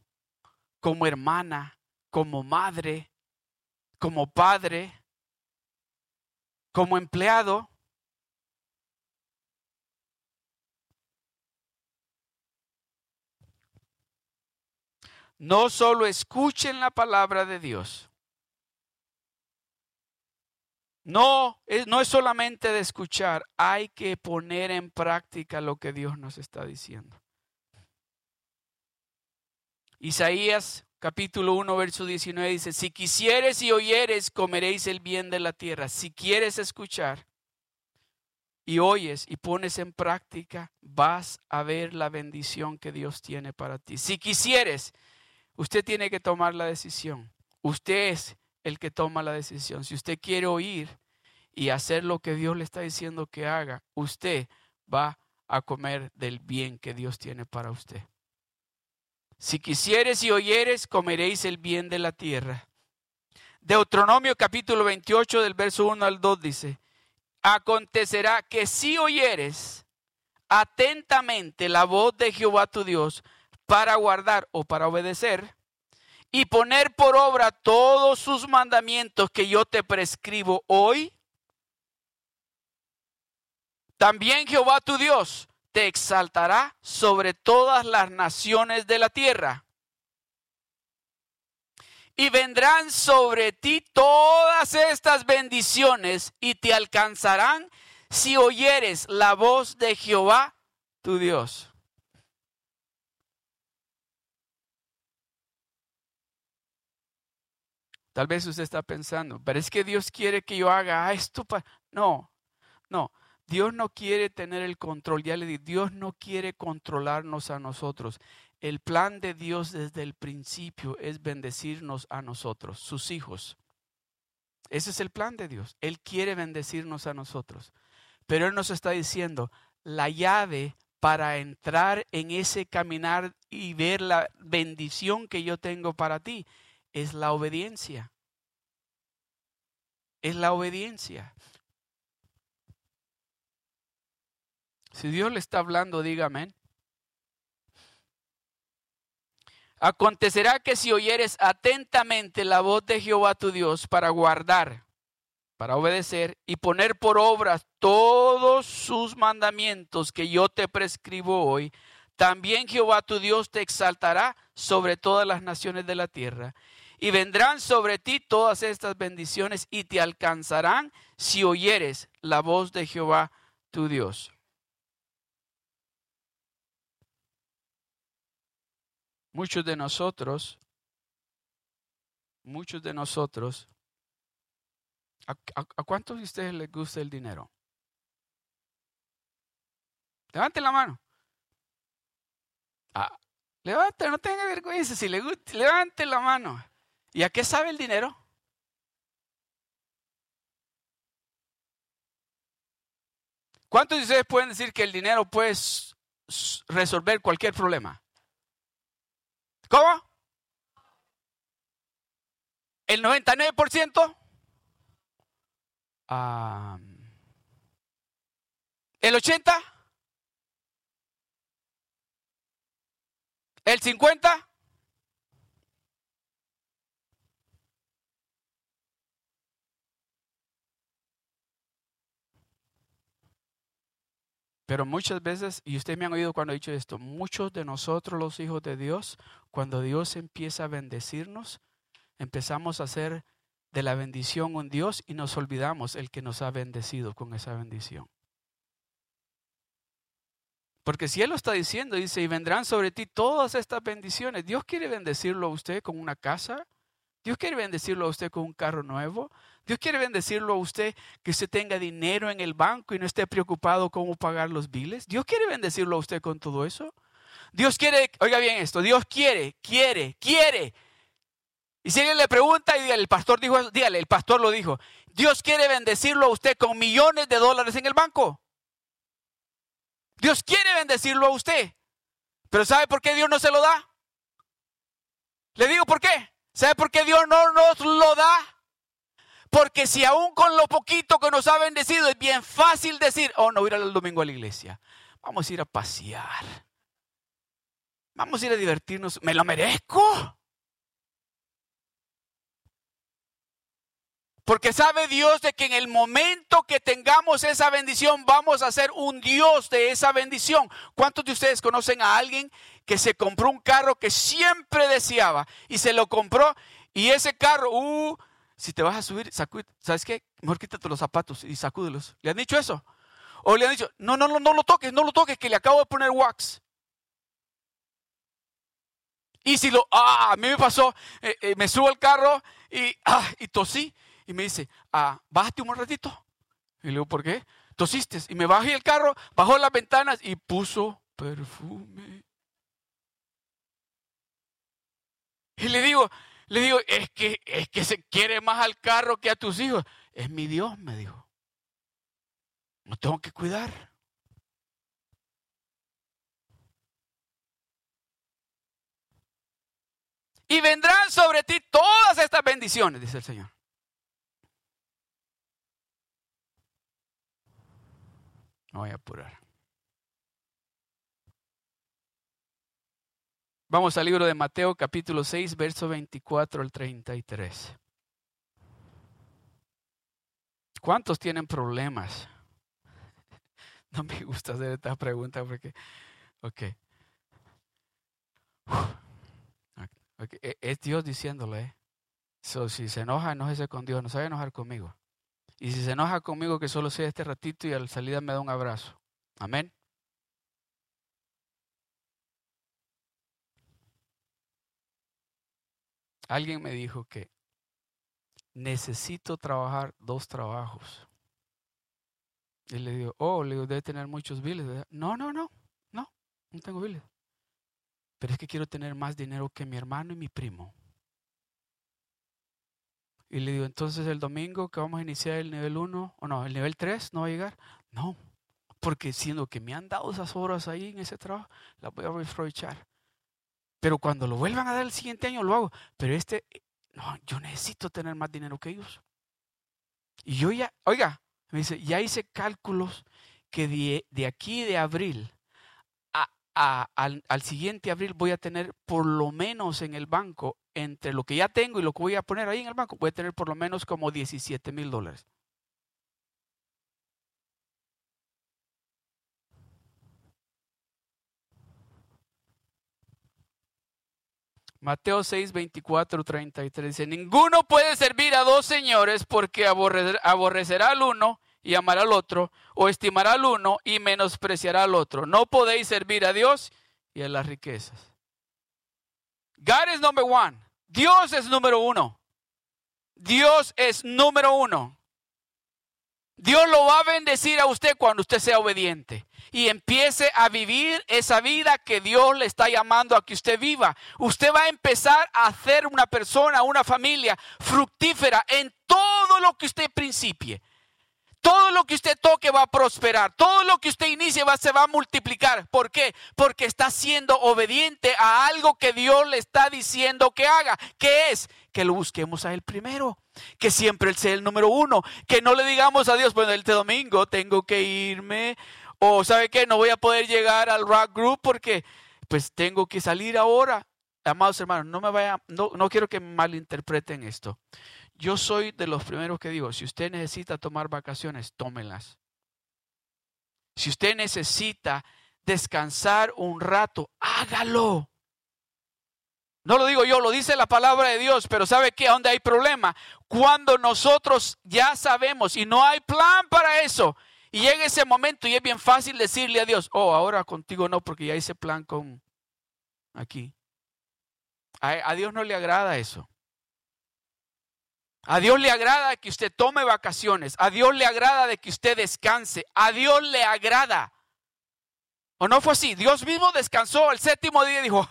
como hermana, como madre, como padre, como empleado. No solo escuchen la palabra de Dios. No es, no es solamente de escuchar, hay que poner en práctica lo que Dios nos está diciendo. Isaías capítulo 1, verso 19 dice, si quisieres y oyeres, comeréis el bien de la tierra. Si quieres escuchar y oyes y pones en práctica, vas a ver la bendición que Dios tiene para ti. Si quisieres Usted tiene que tomar la decisión. Usted es el que toma la decisión. Si usted quiere oír y hacer lo que Dios le está diciendo que haga, usted va a comer del bien que Dios tiene para usted. Si quisieres y oyeres, comeréis el bien de la tierra. Deuteronomio capítulo 28 del verso 1 al 2 dice, acontecerá que si oyeres atentamente la voz de Jehová tu Dios, para guardar o para obedecer y poner por obra todos sus mandamientos que yo te prescribo hoy, también Jehová tu Dios te exaltará sobre todas las naciones de la tierra. Y vendrán sobre ti todas estas bendiciones y te alcanzarán si oyeres la voz de Jehová tu Dios. Tal vez usted está pensando, pero es que Dios quiere que yo haga esto. Para... No, no. Dios no quiere tener el control. Ya le di, Dios no quiere controlarnos a nosotros. El plan de Dios desde el principio es bendecirnos a nosotros, sus hijos. Ese es el plan de Dios. Él quiere bendecirnos a nosotros. Pero Él nos está diciendo, la llave para entrar en ese caminar y ver la bendición que yo tengo para ti es la obediencia. Es la obediencia. Si Dios le está hablando, dígame. Acontecerá que si oyeres atentamente la voz de Jehová tu Dios para guardar, para obedecer y poner por obra todos sus mandamientos que yo te prescribo hoy, también Jehová tu Dios te exaltará sobre todas las naciones de la tierra y vendrán sobre ti todas estas bendiciones y te alcanzarán si oyeres la voz de Jehová tu Dios. Muchos de nosotros, muchos de nosotros, ¿a, cuántos de ustedes les gusta el dinero? Levanten la mano. Ah, levante, no tenga vergüenza. Si le gusta, levante la mano. ¿Y a qué sabe el dinero? ¿Cuántos de ustedes pueden decir que el dinero puede resolver cualquier problema? ¿Cómo? ¿El 99%? ¿El 80%? ¿El 50%? Pero muchas veces, y ustedes me han oído cuando he dicho esto, muchos de nosotros los hijos de Dios, cuando Dios empieza a bendecirnos, empezamos a hacer de la bendición un Dios y nos olvidamos el que nos ha bendecido con esa bendición. Porque si Él lo está diciendo, dice, y vendrán sobre ti todas estas bendiciones. Dios quiere bendecirlo a usted con una casa. Dios quiere bendecirlo a usted con un carro nuevo. Dios quiere bendecirlo a usted que usted tenga dinero en el banco y no esté preocupado cómo pagar los biles. Dios quiere bendecirlo a usted con todo eso. Dios quiere, oiga bien esto, Dios quiere, quiere, quiere. Y si alguien le pregunta y el pastor dijo dígale, el pastor lo dijo. Dios quiere bendecirlo a usted con millones de dólares en el banco. Dios quiere bendecirlo a usted. Pero ¿sabe por qué Dios no se lo da? Le digo por qué. ¿Sabe por qué Dios no nos lo da? Porque si aún con lo poquito que nos ha bendecido es bien fácil decir, oh, no ir el domingo a la iglesia. Vamos a ir a pasear. Vamos a ir a divertirnos. ¿Me lo merezco? Porque sabe Dios de que en el momento que tengamos esa bendición vamos a ser un Dios de esa bendición. ¿Cuántos de ustedes conocen a alguien que se compró un carro que siempre deseaba y se lo compró y ese carro, uh, si te vas a subir, ¿sabes qué? Mejor quítate los zapatos y sacúdelos. ¿Le han dicho eso? O le han dicho, no, no, no, no lo toques, no lo toques, que le acabo de poner wax. Y si lo, ah, a mí me pasó, eh, eh, me subo al carro y, ah, y tosí. Y me dice, ah, bájate un ratito. Y le digo, ¿por qué? Tosiste. Y me bajé el carro, bajó las ventanas y puso perfume. Y le digo, le digo, es que, es que se quiere más al carro que a tus hijos. Es mi Dios, me dijo. No tengo que cuidar. Y vendrán sobre ti todas estas bendiciones, dice el Señor. No voy a apurar. Vamos al libro de Mateo capítulo 6, verso 24 al 33. ¿Cuántos tienen problemas? No me gusta hacer esta pregunta porque, ok. E, es Dios diciéndole, so, si se enoja, enójese con Dios, no sabe enojar conmigo. Y si se enoja conmigo, que solo sea este ratito y a la salida me da un abrazo. Amén. Alguien me dijo que necesito trabajar dos trabajos. Y le digo, oh, le digo, debe tener muchos biles. No, no, no, no, no tengo biles. Pero es que quiero tener más dinero que mi hermano y mi primo. Y le digo, entonces el domingo que vamos a iniciar el nivel 1, o no, el nivel 3 no va a llegar. No, porque siendo que me han dado esas horas ahí en ese trabajo, las voy a aprovechar. Pero cuando lo vuelvan a dar el siguiente año, lo hago. Pero este, no, yo necesito tener más dinero que ellos. Y yo ya, oiga, me dice, ya hice cálculos que de, de aquí de abril a, al, al, siguiente abril voy a tener por lo menos en el banco, entre lo que ya tengo y lo que voy a poner ahí en el banco, voy a tener por lo menos como 17 mil dólares. Mateo 6, 24, 33 dice, ninguno puede servir a dos señores porque aborrecerá al uno y amará al otro, o estimará al uno y menospreciará al otro. No podéis servir a Dios y a las riquezas. God is number one. Dios es número uno. Dios es número uno. Dios lo va a bendecir a usted cuando usted sea obediente y empiece a vivir esa vida que Dios le está llamando a que usted viva. Usted va a empezar a hacer una persona, una familia fructífera en todo lo que usted principie. Todo lo que usted toque va a prosperar. Todo lo que usted inicie se va a multiplicar. ¿Por qué? Porque está siendo obediente a algo que Dios le está diciendo que haga. ¿Qué es? Que lo busquemos a Él primero. Que siempre Él sea el número uno. Que no le digamos a Dios, bueno, este domingo tengo que irme. O sabe qué, no voy a poder llegar al rock group porque pues tengo que salir ahora. Amados hermanos, no me vaya, no, no quiero que malinterpreten esto. Yo soy de los primeros que digo, si usted necesita tomar vacaciones, tómenlas. Si usted necesita descansar un rato, hágalo. No lo digo yo, lo dice la palabra de Dios, pero ¿sabe qué? ¿Dónde hay problema? Cuando nosotros ya sabemos y no hay plan para eso, y llega ese momento y es bien fácil decirle a Dios, oh, ahora contigo no, porque ya hice plan con aquí. A, a Dios no le agrada eso. A Dios le agrada que usted tome vacaciones. A Dios le agrada de que usted descanse. A Dios le agrada. ¿O no fue así? Dios mismo descansó el séptimo día y dijo,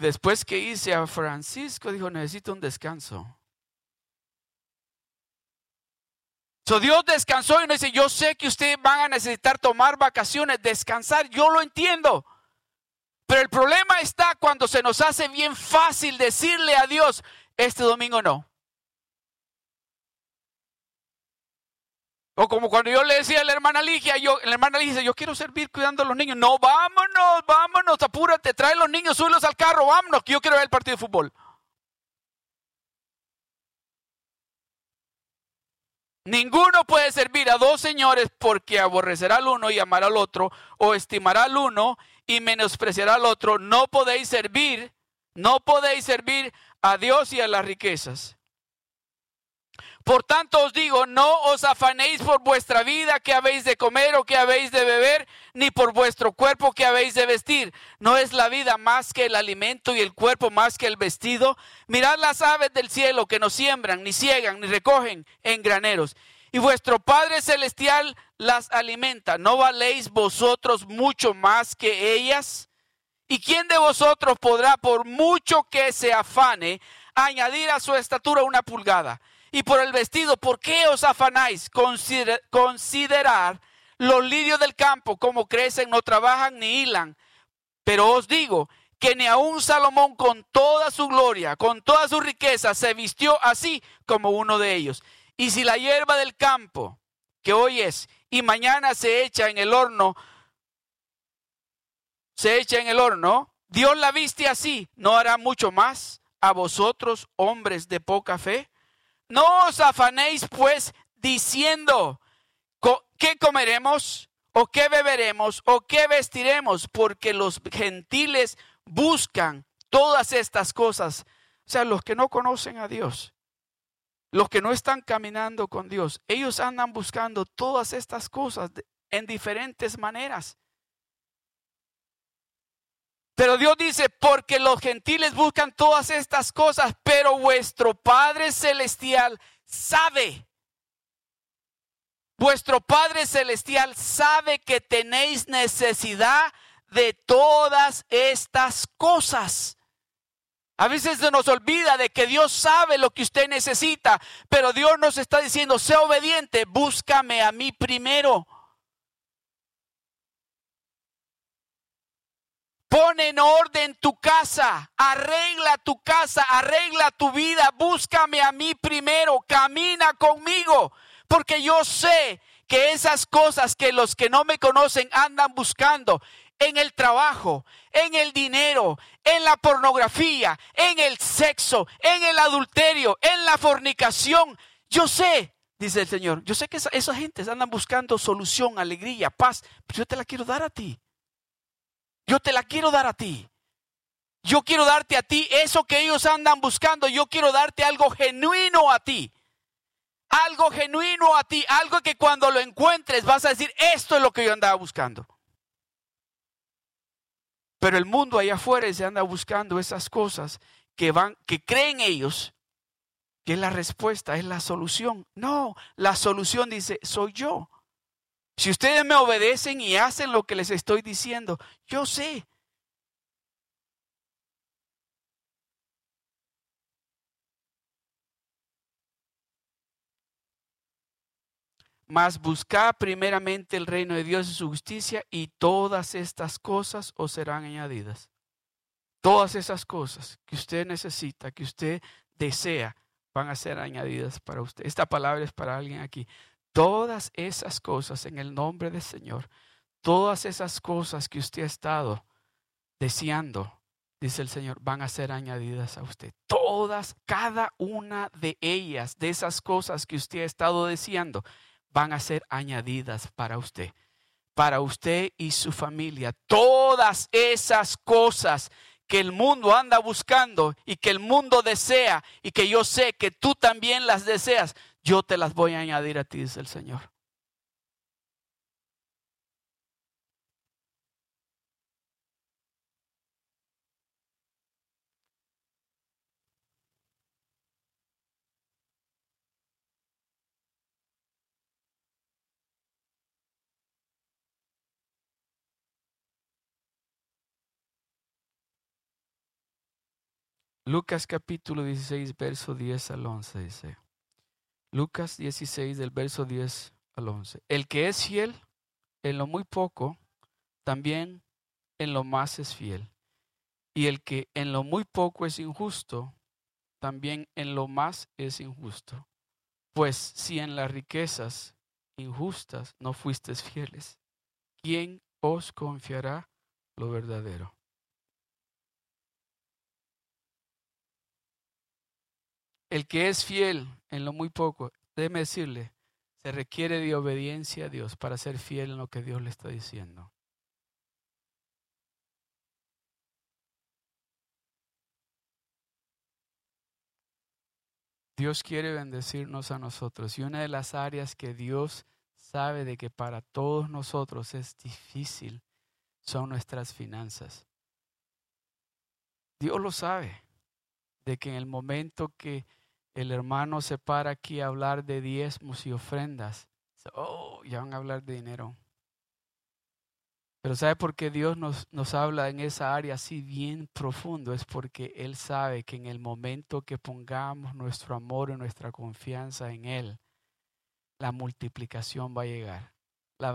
después que hice a Francisco, dijo, necesito un descanso. So Dios descansó y nos dice, yo sé que ustedes van a necesitar tomar vacaciones, descansar, yo lo entiendo. Pero el problema está cuando se nos hace bien fácil decirle a Dios, este domingo no. O como cuando yo le decía a la hermana Ligia, yo, la hermana Ligia dice, yo quiero servir cuidando a los niños. No, vámonos, vámonos, apúrate, trae los niños, súbelos al carro, vámonos, que yo quiero ver el partido de fútbol. Ninguno puede servir a dos señores porque aborrecerá al uno y amará al otro, o estimará al uno y menospreciará al otro. No podéis servir, no podéis servir a Dios y a las riquezas. Por tanto os digo, no os afanéis por vuestra vida que habéis de comer o que habéis de beber, ni por vuestro cuerpo que habéis de vestir. ¿No es la vida más que el alimento y el cuerpo más que el vestido? Mirad las aves del cielo que no siembran, ni ciegan, ni recogen en graneros. Y vuestro Padre Celestial las alimenta. ¿No valéis vosotros mucho más que ellas? ¿Y quién de vosotros podrá, por mucho que se afane, añadir a su estatura una pulgada? Y por el vestido, ¿por qué os afanáis? considerar los lirios del campo, como crecen, no trabajan ni hilan. Pero os digo que ni aun Salomón con toda su gloria, con toda su riqueza, se vistió así como uno de ellos. Y si la hierba del campo, que hoy es, y mañana se echa en el horno, se echa en el horno, Dios la viste así, ¿no hará mucho más a vosotros, hombres de poca fe? No os afanéis pues diciendo, ¿qué comeremos? ¿O qué beberemos? ¿O qué vestiremos? Porque los gentiles buscan todas estas cosas. O sea, los que no conocen a Dios, los que no están caminando con Dios, ellos andan buscando todas estas cosas en diferentes maneras. Pero Dios dice, porque los gentiles buscan todas estas cosas, pero vuestro Padre Celestial sabe. Vuestro Padre Celestial sabe que tenéis necesidad de todas estas cosas. A veces se nos olvida de que Dios sabe lo que usted necesita, pero Dios nos está diciendo, sé obediente, búscame a mí primero. Pon en orden tu casa, arregla tu casa, arregla tu vida, búscame a mí primero, camina conmigo, porque yo sé que esas cosas que los que no me conocen andan buscando en el trabajo, en el dinero, en la pornografía, en el sexo, en el adulterio, en la fornicación, yo sé, dice el Señor, yo sé que esas esa gente andan buscando solución, alegría, paz, pero yo te la quiero dar a ti. Yo te la quiero dar a ti. Yo quiero darte a ti eso que ellos andan buscando. Yo quiero darte algo genuino a ti. Algo genuino a ti. Algo que cuando lo encuentres vas a decir, esto es lo que yo andaba buscando. Pero el mundo allá afuera se anda buscando esas cosas que van, que creen ellos que es la respuesta, es la solución. No, la solución dice, soy yo. Si ustedes me obedecen y hacen lo que les estoy diciendo, yo sé. Mas buscad primeramente el reino de Dios y su justicia y todas estas cosas os serán añadidas. Todas esas cosas que usted necesita, que usted desea, van a ser añadidas para usted. Esta palabra es para alguien aquí. Todas esas cosas en el nombre del Señor, todas esas cosas que usted ha estado deseando, dice el Señor, van a ser añadidas a usted. Todas, cada una de ellas, de esas cosas que usted ha estado deseando, van a ser añadidas para usted, para usted y su familia. Todas esas cosas que el mundo anda buscando y que el mundo desea y que yo sé que tú también las deseas, yo te las voy a añadir a ti, dice el Señor. Lucas capítulo 16, verso 10 al 11 dice. Lucas 16 del verso 10 al 11. El que es fiel en lo muy poco, también en lo más es fiel. Y el que en lo muy poco es injusto, también en lo más es injusto. Pues si en las riquezas injustas no fuisteis fieles, ¿quién os confiará lo verdadero? El que es fiel en lo muy poco, déjeme decirle, se requiere de obediencia a Dios para ser fiel en lo que Dios le está diciendo. Dios quiere bendecirnos a nosotros y una de las áreas que Dios sabe de que para todos nosotros es difícil son nuestras finanzas. Dios lo sabe, de que en el momento que el hermano se para aquí a hablar de diezmos y ofrendas. Oh, ya van a hablar de dinero. Pero ¿sabe por qué Dios nos, nos habla en esa área así bien profundo? Es porque Él sabe que en el momento que pongamos nuestro amor y nuestra confianza en Él, la multiplicación va a llegar. La,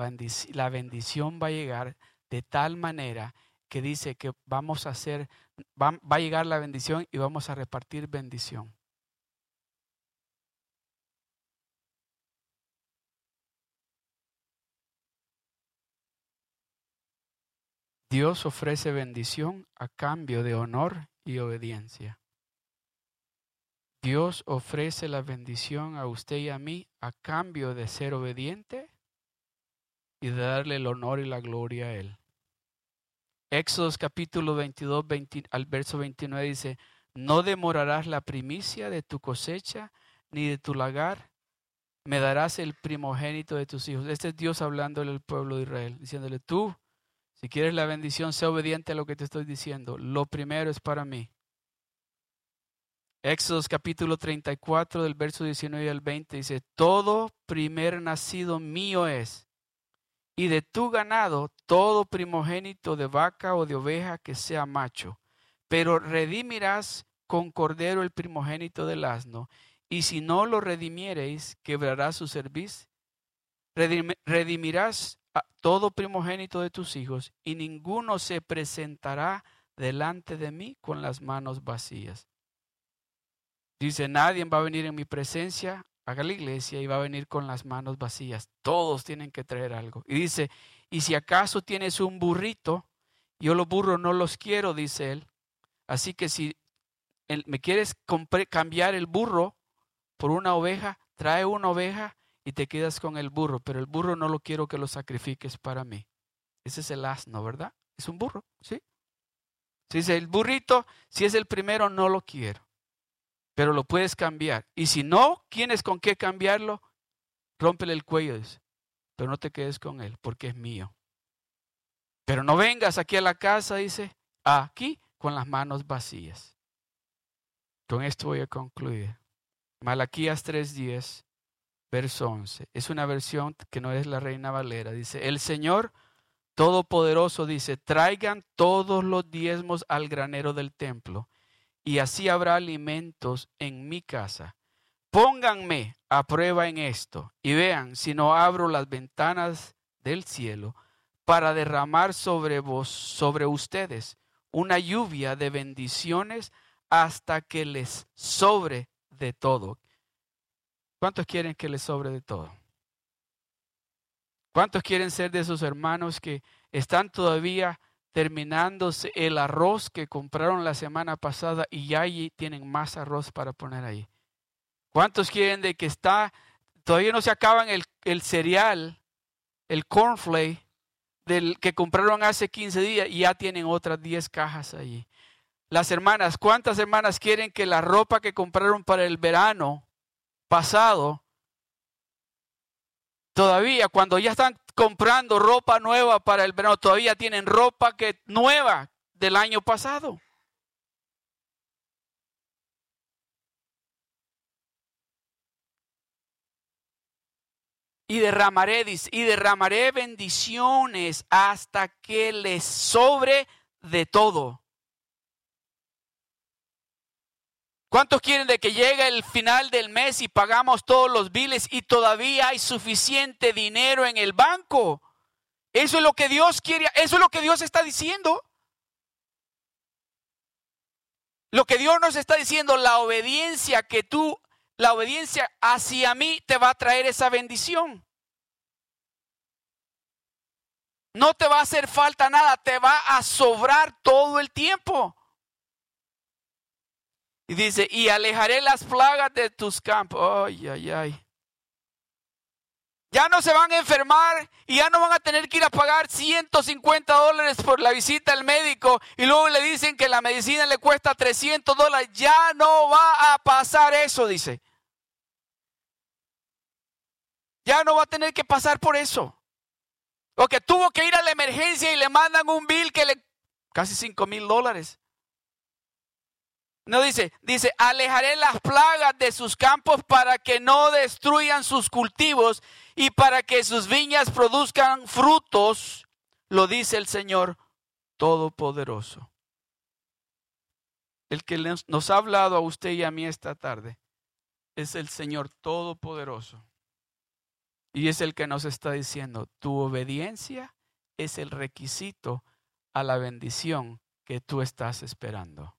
la bendición va a llegar de tal manera que dice que vamos a hacer, va a llegar la bendición y vamos a repartir bendición. Dios ofrece bendición a cambio de honor y obediencia. Dios ofrece la bendición a usted y a mí a cambio de ser obediente y de darle el honor y la gloria a Él. Éxodos capítulo 22 al verso 29 dice, no demorarás la primicia de tu cosecha ni de tu lagar, me darás el primogénito de tus hijos. Este es Dios hablándole al pueblo de Israel, diciéndole, tú si quieres la bendición, sé obediente a lo que te estoy diciendo. Lo primero es para mí. Éxodos capítulo 34 del verso 19 al 20 dice, todo primer nacido mío es, y de tu ganado todo primogénito de vaca o de oveja que sea macho, pero redimirás con cordero el primogénito del asno, y si no lo redimiereis, quebrará su cerviz. Redimirás todo primogénito de tus hijos, y ninguno se presentará delante de mí con las manos vacías. Dice, nadie va a venir en mi presencia, haga la iglesia y va a venir con las manos vacías. Todos tienen que traer algo. Y dice, y si acaso tienes un burrito, yo los burros no los quiero, dice él. Así que si me quieres cambiar el burro por una oveja, trae una oveja y te quedas con el burro, pero el burro no lo quiero que lo sacrifiques para mí. Ese es el asno, ¿verdad? Es un burro, ¿sí? Si dice el burrito, si es el primero, no lo quiero. Pero lo puedes cambiar. Y si no tienes con qué cambiarlo, rómpele el cuello, dice. Pero no te quedes con él, porque es mío. Pero no vengas aquí a la casa, dice, aquí con las manos vacías. Con esto voy a concluir. Malaquías 3:10, verso 11. Es una versión que no es la Reina Valera. Dice, el Señor Todopoderoso dice, traigan todos los diezmos al granero del templo, y así habrá alimentos en mi casa. Pónganme a prueba en esto, y vean si no abro las ventanas del cielo para derramar sobre vos, sobre ustedes, una lluvia de bendiciones hasta que les sobre de todo. ¿Cuántos quieren que les sobre de todo? ¿Cuántos quieren ser de esos hermanos que están todavía terminándose el arroz que compraron la semana pasada y ya allí tienen más arroz para poner ahí? ¿Cuántos quieren de que está, todavía no se acaban el, el cereal, el cornflake del que compraron hace 15 días y ya tienen otras 10 cajas allí? Las hermanas, ¿cuántas hermanas quieren que la ropa que compraron para el verano pasado Todavía cuando ya están comprando ropa nueva para el verano, todavía tienen ropa que nueva del año pasado. Y derramaré, y derramaré bendiciones hasta que les sobre de todo. ¿Cuántos quieren de que llegue el final del mes y pagamos todos los biles y todavía hay suficiente dinero en el banco? Eso es lo que Dios quiere, eso es lo que Dios está diciendo. Lo que Dios nos está diciendo, la obediencia que tú, la obediencia hacia mí te va a traer esa bendición. No te va a hacer falta nada, te va a sobrar todo el tiempo. Y dice, y alejaré las plagas de tus campos. Ay, ay, ay. Ya no se van a enfermar y ya no van a tener que ir a pagar 150 dólares por la visita al médico y luego le dicen que la medicina le cuesta 300 dólares. Ya no va a pasar eso, dice. Ya no va a tener que pasar por eso. Porque tuvo que ir a la emergencia y le mandan un bill que le casi 5 mil dólares. No dice, dice, alejaré las plagas de sus campos para que no destruyan sus cultivos y para que sus viñas produzcan frutos, lo dice el Señor Todopoderoso. El que nos ha hablado a usted y a mí esta tarde es el Señor Todopoderoso. Y es el que nos está diciendo, tu obediencia es el requisito a la bendición que tú estás esperando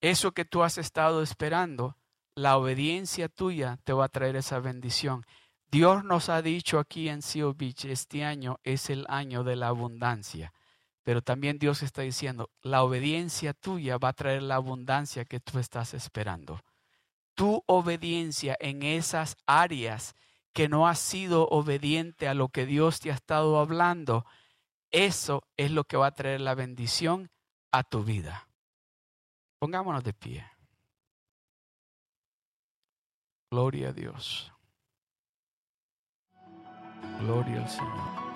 eso que tú has estado esperando, la obediencia tuya te va a traer esa bendición. Dios nos ha dicho aquí en Seal Beach, este año es el año de la abundancia. Pero también Dios está diciendo, la obediencia tuya va a traer la abundancia que tú estás esperando. Tu obediencia en esas áreas que no has sido obediente a lo que Dios te ha estado hablando, eso es lo que va a traer la bendición a tu vida. Pongámonos de pie. Gloria a Dios. Gloria al Señor.